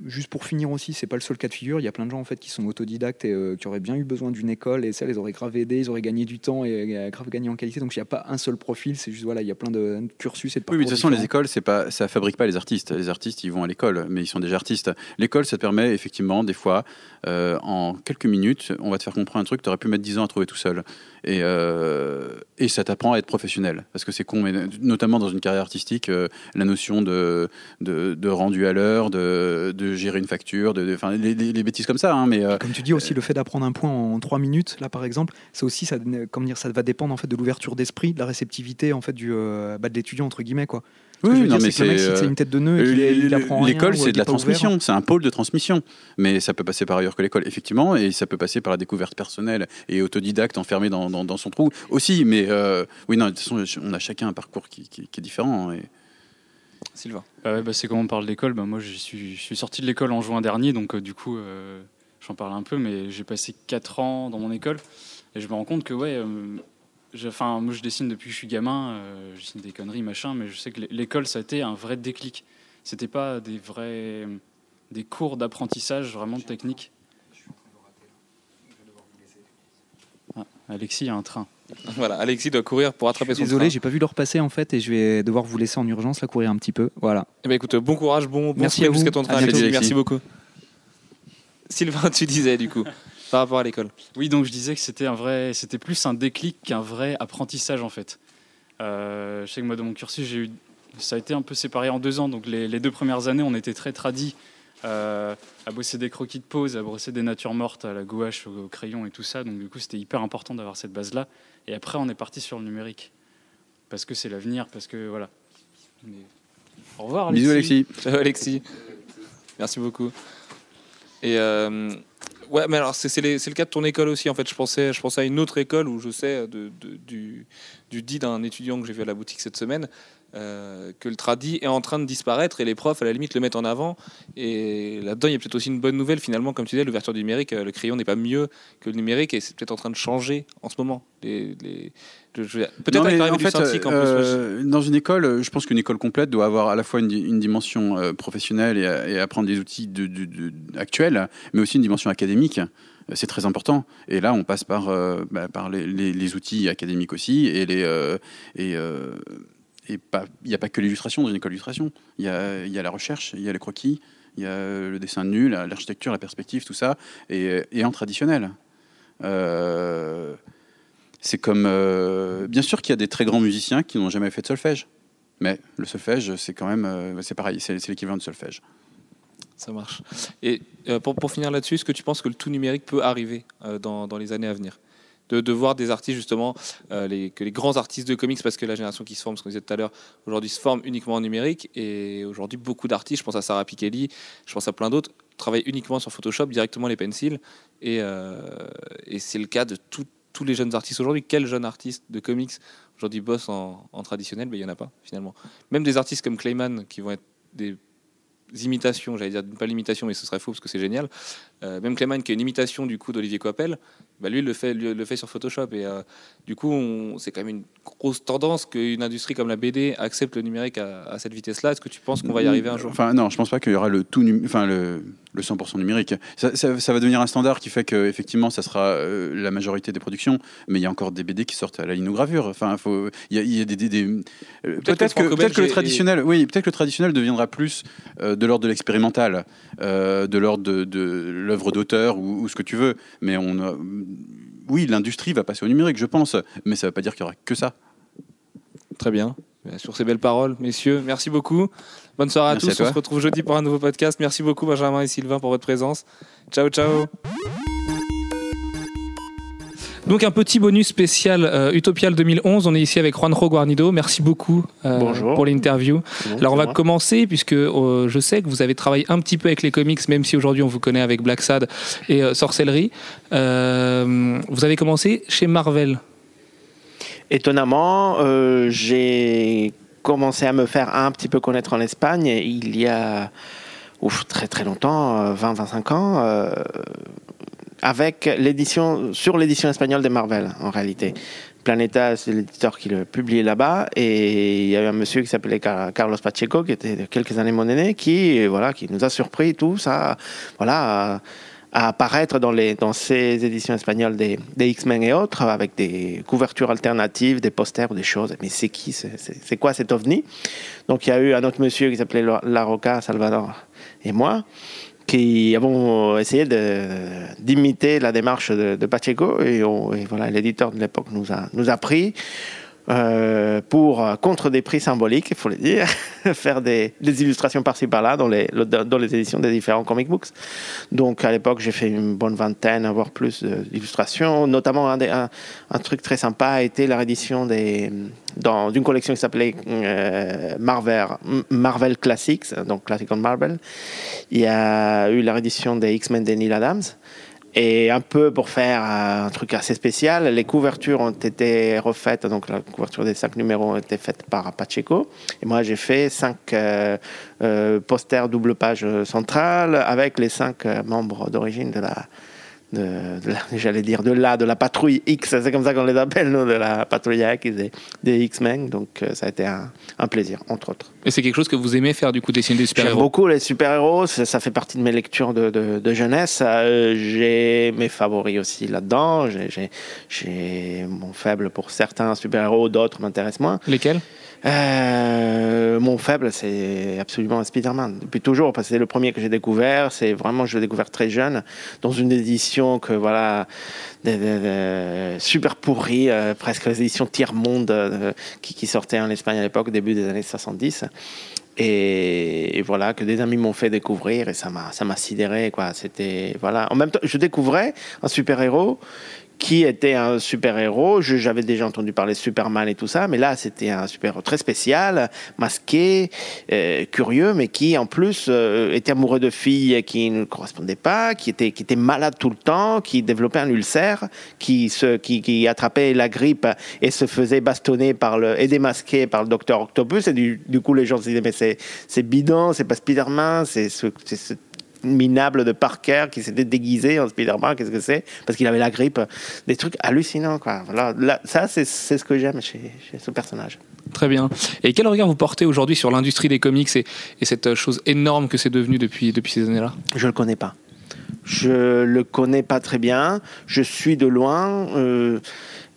Juste pour finir aussi, c'est pas le seul cas de figure. Il y a plein de gens en fait qui sont autodidactes et euh, qui auraient bien eu besoin d'une école et ça les aurait grave aidés, ils auraient gagné du temps et, et grave gagné en qualité. Donc il n'y a pas un seul profil, c'est juste voilà, il y a plein de, de cursus et de Oui, mais de toute façon, les écoles, c'est pas, ça fabrique pas les artistes. Les artistes, ils vont à l'école, mais ils sont déjà artistes. L'école, ça te permet effectivement, des fois, euh, en quelques minutes, on va te faire comprendre un truc que tu aurais pu mettre 10 ans à trouver tout seul. Et, euh, et ça t'apprend à être professionnel. Parce que c'est con, mais notamment dans une carrière artistique, euh, la notion de, de, de rendu à l'heure, de, de gérer une facture, de, les, les- les bêtises comme ça. hein, mais, euh, Comme tu dis aussi, le fait d'apprendre un point en trois minutes, là par exemple, ça aussi, ça, comment dire, ça va dépendre en fait de l'ouverture d'esprit, de la réceptivité en fait du euh, bah, de l'étudiant entre guillemets quoi. Ce que Oui, je veux non, dire, mais c'est si euh, une tête de nœud rien, L'école, c'est de la transmission, c'est un pôle de transmission. Mais ça peut passer par ailleurs que l'école, effectivement, et ça peut passer par la découverte personnelle et autodidacte enfermé dans, dans- dans son trou aussi. Mais euh, oui, non, de toute façon, on a chacun un parcours qui, qui- qui est différent. Et... Sylvain. Bah bah c'est comme on parle d'école. Bah moi, je suis, sorti de l'école en juin dernier, donc euh, du coup, euh, j'en parle un peu, mais j'ai passé 4 ans dans mon école et je me rends compte que, ouais, euh, enfin, moi je dessine depuis que je suis gamin, je dessine des conneries, machin, mais je sais que l'é- l'école, ça a été un vrai déclic. C'était pas des vrais. des cours d'apprentissage vraiment techniques. Alexis, il y a un train. Voilà, Alexis doit courir pour attraper son Désolé, train. j'ai pas vu l'heure passer en fait et je vais devoir vous laisser en urgence là courir un petit peu. Voilà. Eh ben, écoute, bon courage, bon, bon Merci à vous. jusqu'à ton train, À bientôt, Alexis. Alexis. Merci beaucoup. Sylvain, tu disais du coup, par rapport à l'école. Oui, donc je disais que c'était un vrai, c'était plus un déclic qu'un vrai apprentissage en fait. Euh, je sais que moi dans mon cursus, j'ai eu, ça a été un peu séparé en deux ans. Donc les, les deux premières années, on était très tradis euh, à bosser des croquis de pause, à brosser des natures mortes à la gouache, au, au crayon et tout ça. Donc du coup, c'était hyper important d'avoir cette base-là. Et après, on est parti sur le numérique parce que c'est l'avenir, parce que voilà. Mais- Au revoir. Alexis. Bisous, Alexis. Ciao Alexis. Merci beaucoup. Et euh, ouais, mais alors c'est c'est les- c'est le cas de ton école aussi. En fait, je pensais, je pensais à une autre école où je sais de, de- du, du dit d'un étudiant que j'ai vu à la boutique cette semaine euh, que le tradi est en train de disparaître et les profs à la limite le mettent en avant. Et là-dedans, il y a peut-être aussi une bonne nouvelle finalement, comme tu disais, l'ouverture du numérique. euh, Le crayon n'est pas mieux que le numérique et c'est peut-être en train de changer en ce moment. Les, les- peut-être avec en fait, synthique en plus. euh, dans une école, euh, je pense qu'une école complète doit avoir à la fois une, di- une dimension euh, professionnelle et, et apprendre des outils de, de- de- actuels, mais aussi une dimension académique. C'est très important. Et là, on passe par, euh, bah, par les, les- les outils académiques aussi. Et les, euh, et, euh, et il n'y a pas que l'illustration dans une école d'illustration. Il y a, la recherche, il y a le croquis, il y a le dessin de nu, la- l'architecture, la perspective, tout ça. Et, et en traditionnel. Euh, c'est comme. euh, bien sûr qu'il y a des très grands musiciens qui n'ont jamais fait de solfège. Mais le solfège, c'est quand même. euh, c'est pareil, c'est l'équivalent de solfège. Ça marche. Et pour, finir là-dessus, est-ce que tu penses que le tout numérique peut arriver dans les années à venir? De, voir des artistes, justement, euh, les, que les grands artistes de comics, parce que la génération qui se forme, ce qu'on disait tout à l'heure, aujourd'hui se forme uniquement en numérique. Et aujourd'hui, beaucoup d'artistes, je pense à Sarah Pikeli, je pense à plein d'autres, travaillent uniquement sur Photoshop, directement les pencils. Et, euh, et c'est le cas de tout- tous les jeunes artistes aujourd'hui. Quel jeune artiste de comics aujourd'hui bosse en, en traditionnel? Ben, Il n'y en a pas, finalement. Même des artistes comme Clayman, qui vont être des imitations, j'allais dire pas l'imitation, mais ce serait faux parce que c'est génial. Euh, même Clayman, qui est une imitation du coup d'Olivier Coppel, bah, lui, il le fait, lui, le fait sur Photoshop. Et euh, du coup, c'est quand même une grosse tendance qu'une industrie comme la BD accepte le numérique à, à cette vitesse-là. Est-ce que tu penses qu'on va y arriver un jour? Enfin, non, je pense pas qu'il y aura le tout, num- enfin le, le 100% numérique. Ça, ça- ça va devenir un standard qui fait que effectivement, ça sera euh, la majorité des productions. Mais il y a encore des BD qui sortent à la linogravure. Enfin, faut, il y a, il y a des, des- des- Peut-être que le traditionnel, oui, peut-être que le traditionnel deviendra plus euh, de l'ordre de l'expérimental, euh, de l'ordre de, de l'œuvre d'auteur ou, ou ce que tu veux. Mais on, a- oui, l'industrie va passer au numérique, je pense. Mais ça ne veut pas dire qu'il y aura que ça. Très bien. Euh, Sur ces belles paroles, messieurs, merci beaucoup. Bonne soirée à Merci tous. à. On se retrouve jeudi pour un nouveau podcast. Merci beaucoup, Benjamin et Sylvain, pour votre présence. Ciao, ciao. Donc un petit bonus spécial euh, Utopial 2011. On est ici avec Juanjo Guarnido. Merci beaucoup euh, pour l'interview. Alors on va moi. commencer puisque euh, je sais que vous avez travaillé un petit peu avec les comics, même si aujourd'hui on vous connaît avec Black Sad et Sorcellerie. Vous avez commencé chez Marvel. Étonnamment, euh, j'ai commencé à me faire un petit peu connaître en Espagne il y a très très longtemps, 20-25 ans, euh, avec l'édition sur l'édition espagnole de Marvel en réalité. Planeta, c'est l'éditeur qui le publiait là-bas, et il y avait un monsieur qui s'appelait Car- Carlos Pacheco, qui était quelques années mon aîné, qui voilà, qui nous a surpris tous à voilà. À- apparaître dans, les, dans ces éditions espagnoles des, des X-Men et autres, avec des couvertures alternatives, des posters des choses. Mais c'est qui C'est quoi cet ovni? Donc il y a eu un autre monsieur qui s'appelait La- La Roca, Salvador et moi, qui avons essayé d'imiter la démarche de, de Pacheco. Et, et voilà, l'éditeur de l'époque nous a, nous a pris. Euh, pour euh, contre des prix symboliques, il faut le dire, faire des, illustrations par-ci par-là dans les, éditions des différents comic books. Donc à l'époque, j'ai fait une bonne vingtaine, voire plus d'illustrations. Notamment, un, truc très sympa a été la réédition d'une collection qui s'appelait euh, Marvel, Marvel Classics, donc Classic on Marvel. Il y a eu la réédition des X-Men de Neil Adams. Et un peu pour faire euh, un truc assez spécial, les couvertures ont été refaites, donc la couverture des cinq numéros a été faite par Pacheco. Et moi, j'ai fait cinq euh, euh, posters double page centrale avec les cinq membres d'origine de la, j'allais dire de la, de la patrouille X, c'est comme ça qu'on les appelle, nous, de la patrouille X des, X-Men. Donc, ça a été un plaisir, entre autres. Et c'est quelque chose que vous aimez faire du coup, dessiner des J'aime super-héros. beaucoup les super-héros, ça, ça fait partie de mes lectures de, de- de jeunesse. Euh, j'ai mes favoris aussi là-dedans. J'ai- J'ai j'ai mon faible pour certains super-héros, d'autres m'intéressent moins. Lesquels? Euh, mon faible, c'est absolument Spider-Man. Depuis toujours, parce que c'est le premier que j'ai découvert. C'est vraiment, je l'ai découvert très jeune, dans une édition que, voilà, de- super pourrie, euh, presque les éditions tiers-monde euh, qui, sortaient en Espagne à l'époque, début des années 70. Et, et voilà, que des amis m'ont fait découvrir et ça m'a, ça m'a sidéré, quoi. C'était, voilà. En même temps, je découvrais un super-héros qui était un super-héros. J'avais déjà entendu parler de Superman et tout ça, mais là, c'était un super-héros très spécial, masqué, euh, curieux, mais qui, en plus, euh, était amoureux de filles qui ne correspondaient pas, qui était, qui était malade tout le temps, qui développait un ulcère, qui, se, qui, attrapait la grippe et se faisait bastonner par le, et démasquer par le docteur Octopus. Et du, du coup, les gens se disaient, mais c'est bidon, c'est pas Spider-Man, c'est ce, c'est ce minable de Parker qui s'était déguisé en Spider-Man, qu'est-ce que c'est? Parce qu'il avait la grippe. Des trucs hallucinants, quoi. Voilà, Là, ça, c'est ce que j'aime chez, chez ce personnage. Très bien. Et quel regard vous portez aujourd'hui sur l'industrie des comics et, et cette euh, chose énorme que c'est devenu depuis, depuis ces années-là? Je le connais pas. Je le connais pas très bien. Je suis de loin. euh,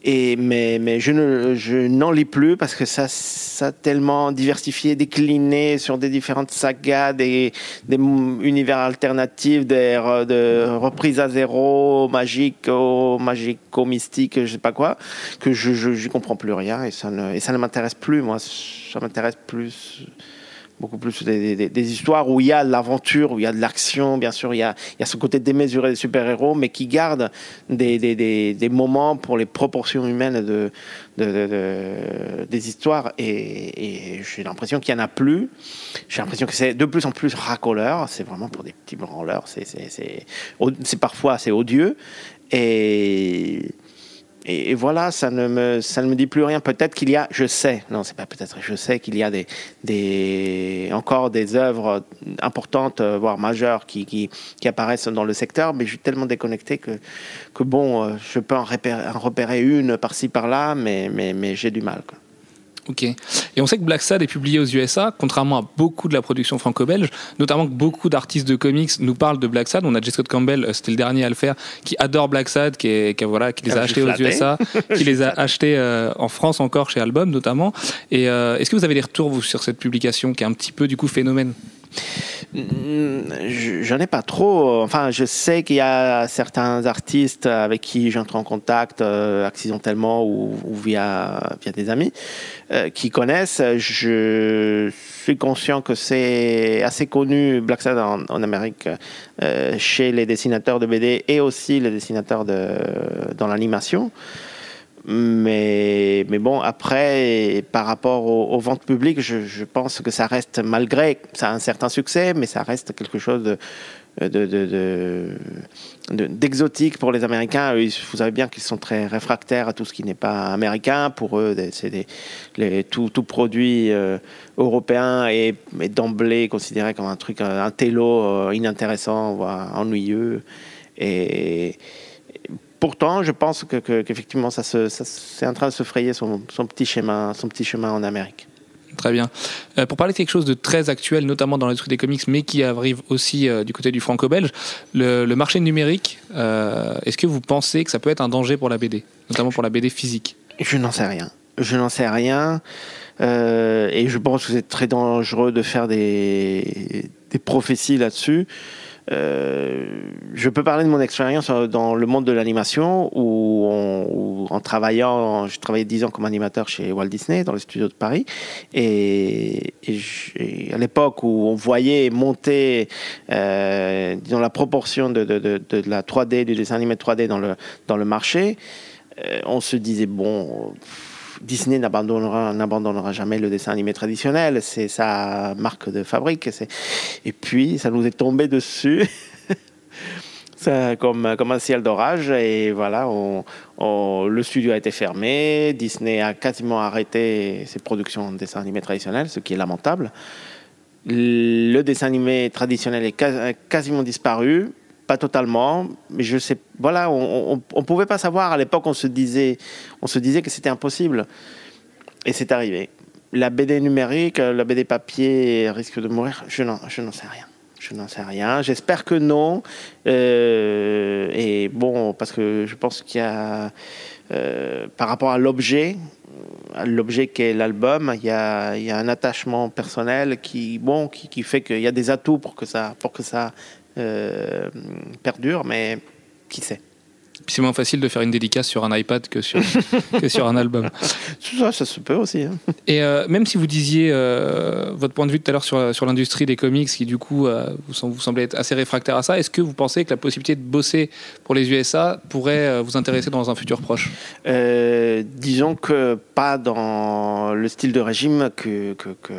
et mais, mais je ne je n'en lis plus parce que ça ça a tellement diversifié, décliné sur des différentes sagas, des, des univers alternatifs, des de reprises à zéro, magique, au magico mystique, je sais pas quoi, que je je j'y comprends plus rien et ça ne et ça ne m'intéresse plus moi. Ça m'intéresse plus beaucoup plus des, histoires où il y a l'aventure, où il y a de l'action, bien sûr, il y a, il y a ce côté démesuré des super-héros, mais qui garde des, des, moments pour les proportions humaines de, de, de- de- des histoires. Et, j'ai l'impression qu'il n'y en a plus. J'ai l'impression que c'est de plus en plus racoleur. C'est vraiment pour des petits branleurs. C'est, c'est, c'est, c'est parfois assez odieux. Et. Et, voilà, ça ne, me, ça ne me dit plus rien. Peut-être qu'il y a, je sais, non, c'est pas peut-être, je sais qu'il y a des, des, encore des œuvres importantes, euh, voire majeures, qui, qui, qui apparaissent dans le secteur, mais je suis tellement déconnecté que, que bon, euh, je peux en repérer, une par-ci, par-là, mais, mais, mais j'ai du mal. Ok. Et on sait que Black Sad est publié aux USA, contrairement à beaucoup de la production franco-belge, notamment que beaucoup d'artistes de comics nous parlent de Black Sad. On a J. Scott Campbell, euh, c'était le dernier à le faire, qui adore Black Sad, qui, est, qui, voilà, qui les a achetés aux. USA, qui les a achetés euh, en France encore chez Album notamment. Et euh, est-ce que vous avez des retours vous sur cette publication qui est un petit peu du coup phénomène? J'en ai pas trop. Enfin, je sais qu'il y a certains artistes avec qui j'entre en contact euh, accidentellement ou, via, via des amis euh, qui connaissent. Je suis conscient que c'est assez connu, Black Sad en, Amérique, euh, chez les dessinateurs de BD et aussi les dessinateurs de, dans l'animation. Mais, bon, après, par rapport aux, ventes publiques, je, pense que ça reste, malgré, ça a un certain succès, mais ça reste quelque chose de, de, de- de- de- d'exotique pour les Américains. Vous savez bien qu'ils sont très réfractaires à tout ce qui n'est pas américain. Pour eux, c'est tout, produit euh, européen est, est d'emblée considéré comme un truc, un télo euh, inintéressant, voire ennuyeux. Et, pourtant, je pense que, que- qu'effectivement, ça, se- ça c'est en train de se frayer son, son petit chemin, son petit chemin en Amérique. Très bien. Euh, pour parler de quelque chose de très actuel, notamment dans l'industrie des comics, mais qui arrive aussi euh, du côté du franco-belge, le, le marché numérique, euh, est-ce que vous pensez que ça peut être un danger pour la BD, notamment pour la BD physique? Je n'en sais rien. Je n'en sais rien. Et je pense que c'est très dangereux de faire des, des prophéties là-dessus. Euh, je peux parler de mon expérience euh, dans le monde de l'animation où, en travaillant, j'ai travaillé 10 ans comme animateur chez Walt Disney dans les studios de Paris. Et, à l'époque où on voyait monter euh, la proportion de, la 3D, du dessin animé 3D dans le, dans le marché, euh, on se disait bon Disney n'abandonnera, jamais le dessin animé traditionnel, c'est sa marque de fabrique. Et puis, ça nous est tombé dessus. Comme, un ciel d'orage. Et voilà le studio a été fermé. Disney a quasiment arrêté ses productions de dessin animé traditionnel ce qui est lamentable. Le dessin animé traditionnel est quas- quasiment disparu totalement mais je sais voilà on, on, pouvait pas savoir. À l'époque on se disait on se disait que c'était impossible. Et c'est arrivé. La BD numérique la BD papier risque de mourir. Je n'en je n'en sais rien. Je n'en sais rien. J'espère que non. Euh, et bon, parce que je pense qu'il y a, euh, par rapport à l'objet, à l'objet qu'est l'album, il y a, y a un attachement personnel qui, bon, qui, qui fait qu'il y a des atouts pour que ça, pour que ça euh, perdure, mais qui sait. C'est moins facile de faire une dédicace sur un iPad que sur, que sur un album. Ça, ça se peut aussi. hein. Et euh, même si vous disiez euh, votre point de vue tout à l'heure sur, sur l'industrie des comics, qui du coup euh, vous, vous semblez être assez réfractaire à ça, est-ce que vous pensez que la possibilité de bosser pour les USA pourrait vous intéresser dans un futur proche? Disons que pas dans le style de régime que, que, que,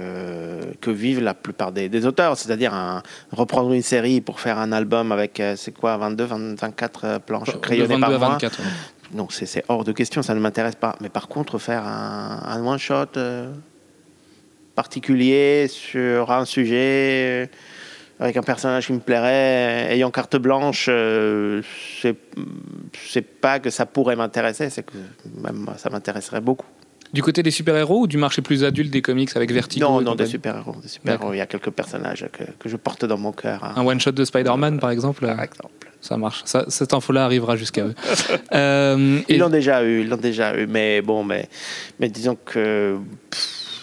que vivent la plupart des, des auteurs, c'est-à-dire un- reprendre une série pour faire un album avec, c'est quoi, 22, 20, 24 planches De crayonnées 22 par à mois 24. ouais. Non, c'est hors de question, ça ne m'intéresse pas. Mais par contre, faire un, un one-shot euh, particulier sur un sujet euh, avec un personnage qui me plairait, ayant carte blanche, euh, c'est pas que ça pourrait m'intéresser, c'est que même ça m'intéresserait beaucoup. Du côté des super-héros ou du marché plus adulte des comics avec Vertigo non, non, des super-héros. Des super-héros. Il y a quelques personnages que, que je porte dans mon cœur. hein, Un one-shot de Spider-Man, par exemple par exemple. Ça marche. Ça, cette info-là arrivera jusqu'à eux. Euh, et- Ils l'ont déjà eu, ils l'ont déjà eu, mais bon, mais, mais disons que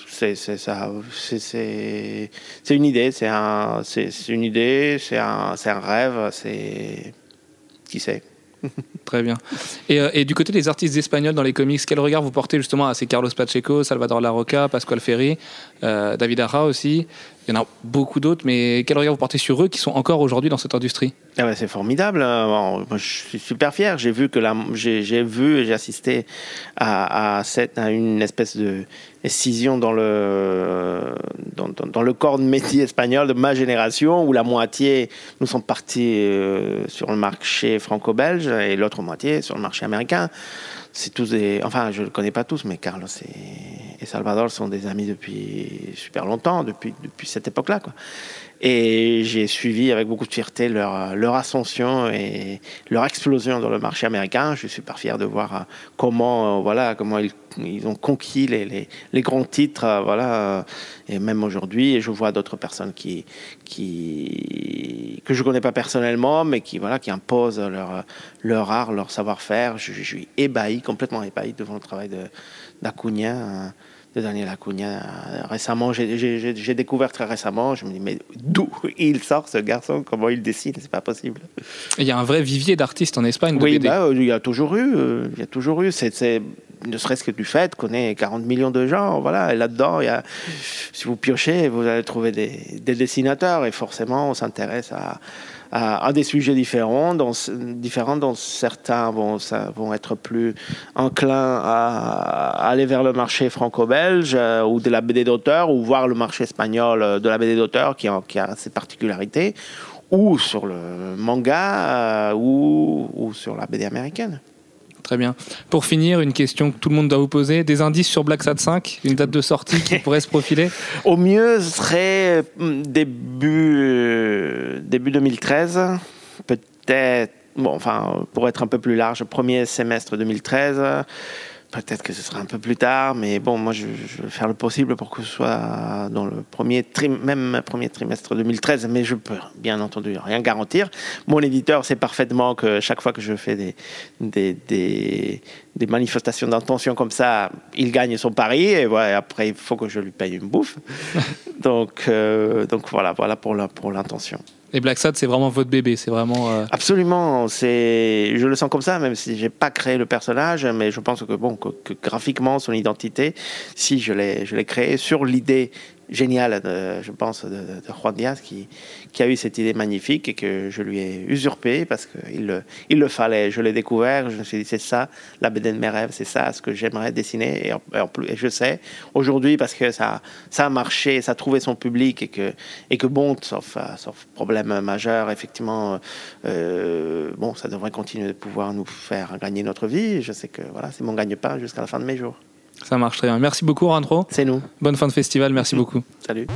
c'est ça, c'est- une idée, c'est un, c'est une idée, c'est un, rêve, c'est qui sait. Très bien. Et, euh, et du côté des artistes espagnols dans les comics, quel regard vous portez justement à ces Carlos Pacheco, Salvador Larroca, Pascual Ferry, euh, David Arra aussi Il y en a beaucoup d'autres, mais quel regard vous portez sur eux qui sont encore aujourd'hui dans cette industrie? Ah ouais, c'est formidable. hein. Je suis super fier. J'ai vu que vu et j'ai assisté à, une espèce de scission dans le, dans, le corps de métier espagnol de ma génération, où la moitié nous sont partis euh, sur le marché franco-belge et l'autre moitié sur le marché américain. C'est tous enfin, je ne connais pas tous, mais Carlos et, et Salvador sont des amis depuis super longtemps, depuis, depuis cette époque-là, quoi. Et j'ai suivi avec beaucoup de fierté leur, leur ascension et leur explosion dans le marché américain. Je suis super fier de voir euh, comment, euh, voilà, comment ils, ils ont conquis les, les, grands titres, euh, voilà, et même aujourd'hui. Je vois d'autres personnes qui, qui, que je connais pas personnellement, mais qui, voilà, qui imposent leur, leur art, leur savoir-faire. Je, suis ébahi, complètement ébahi devant le travail d'Acuna. euh, de Daniel Acuna. Récemment, j'ai- découvert très récemment, je me dis, mais d'où il sort ce garçon? Comment il dessine? C'est pas possible. Il y a un vrai vivier d'artistes en Espagne de Oui, BD. bah, il y a toujours eu. euh, Il y a toujours eu. C'est, c'est- ne serait-ce que du fait qu'on ait 40 millions de gens. Voilà, et là-dedans, il y a, si vous piochez, vous allez trouver des, des dessinateurs. Et forcément, on s'intéresse à, à, à des sujets différents, différents dont certains vont, vont être plus enclins à, aller vers le marché franco-belge euh, ou de la BD d'auteur, ou voir le marché espagnol euh, de la BD d'auteur qui, a- ses particularités ou sur le manga euh, ou sur la BD américaine. Très bien. Pour finir, une question que tout le monde doit vous poser. Des indices sur Black Sad 5 Une date de sortie qui pourrait se profiler? Au mieux, ce serait hum, début, euh, début 2013, peut-être, bon, enfin, pour être un peu plus large, premier semestre 2013. Peut-être que ce sera un peu plus tard, mais bon, moi, je, je vais faire le possible pour que ce soit dans le premier même premier trimestre 2013, mais je peux bien entendu rien garantir. Mon éditeur sait parfaitement que chaque fois que je fais des, des, des, des manifestations d'intention comme ça, il gagne son pari, et ouais, après, il faut que je lui paye une bouffe. donc, euh, donc voilà, voilà pour l'intention. Et Black Sad, c'est vraiment votre bébé. C'est vraiment. euh, Absolument, c'est, je le sens comme ça, même si j'ai pas créé le personnage, mais je pense que bon, que, que graphiquement, son identité, si je l'ai, je l'ai créé sur l'idée géniale, de, je pense, de, Juan Diaz, qui, a eu cette idée magnifique et que je lui ai usurpé parce qu'il le, fallait. Je l'ai découvert, je me suis dit, c'est ça, la BD de mes rêves, c'est ça ce que j'aimerais dessiner. Et, en, plus, je sais, aujourd'hui, parce que ça, a marché, ça a trouvé son public et que, et que bon, sauf, euh, sauf problème majeur, effectivement, euh, bon, ça devrait continuer de pouvoir nous faire gagner notre vie. Je sais que voilà, c'est mon gagne-pain jusqu'à la fin de mes jours. Ça marche très bien. Merci beaucoup, Randro. C'est nous. Bonne fin de festival. Merci beaucoup. Salut.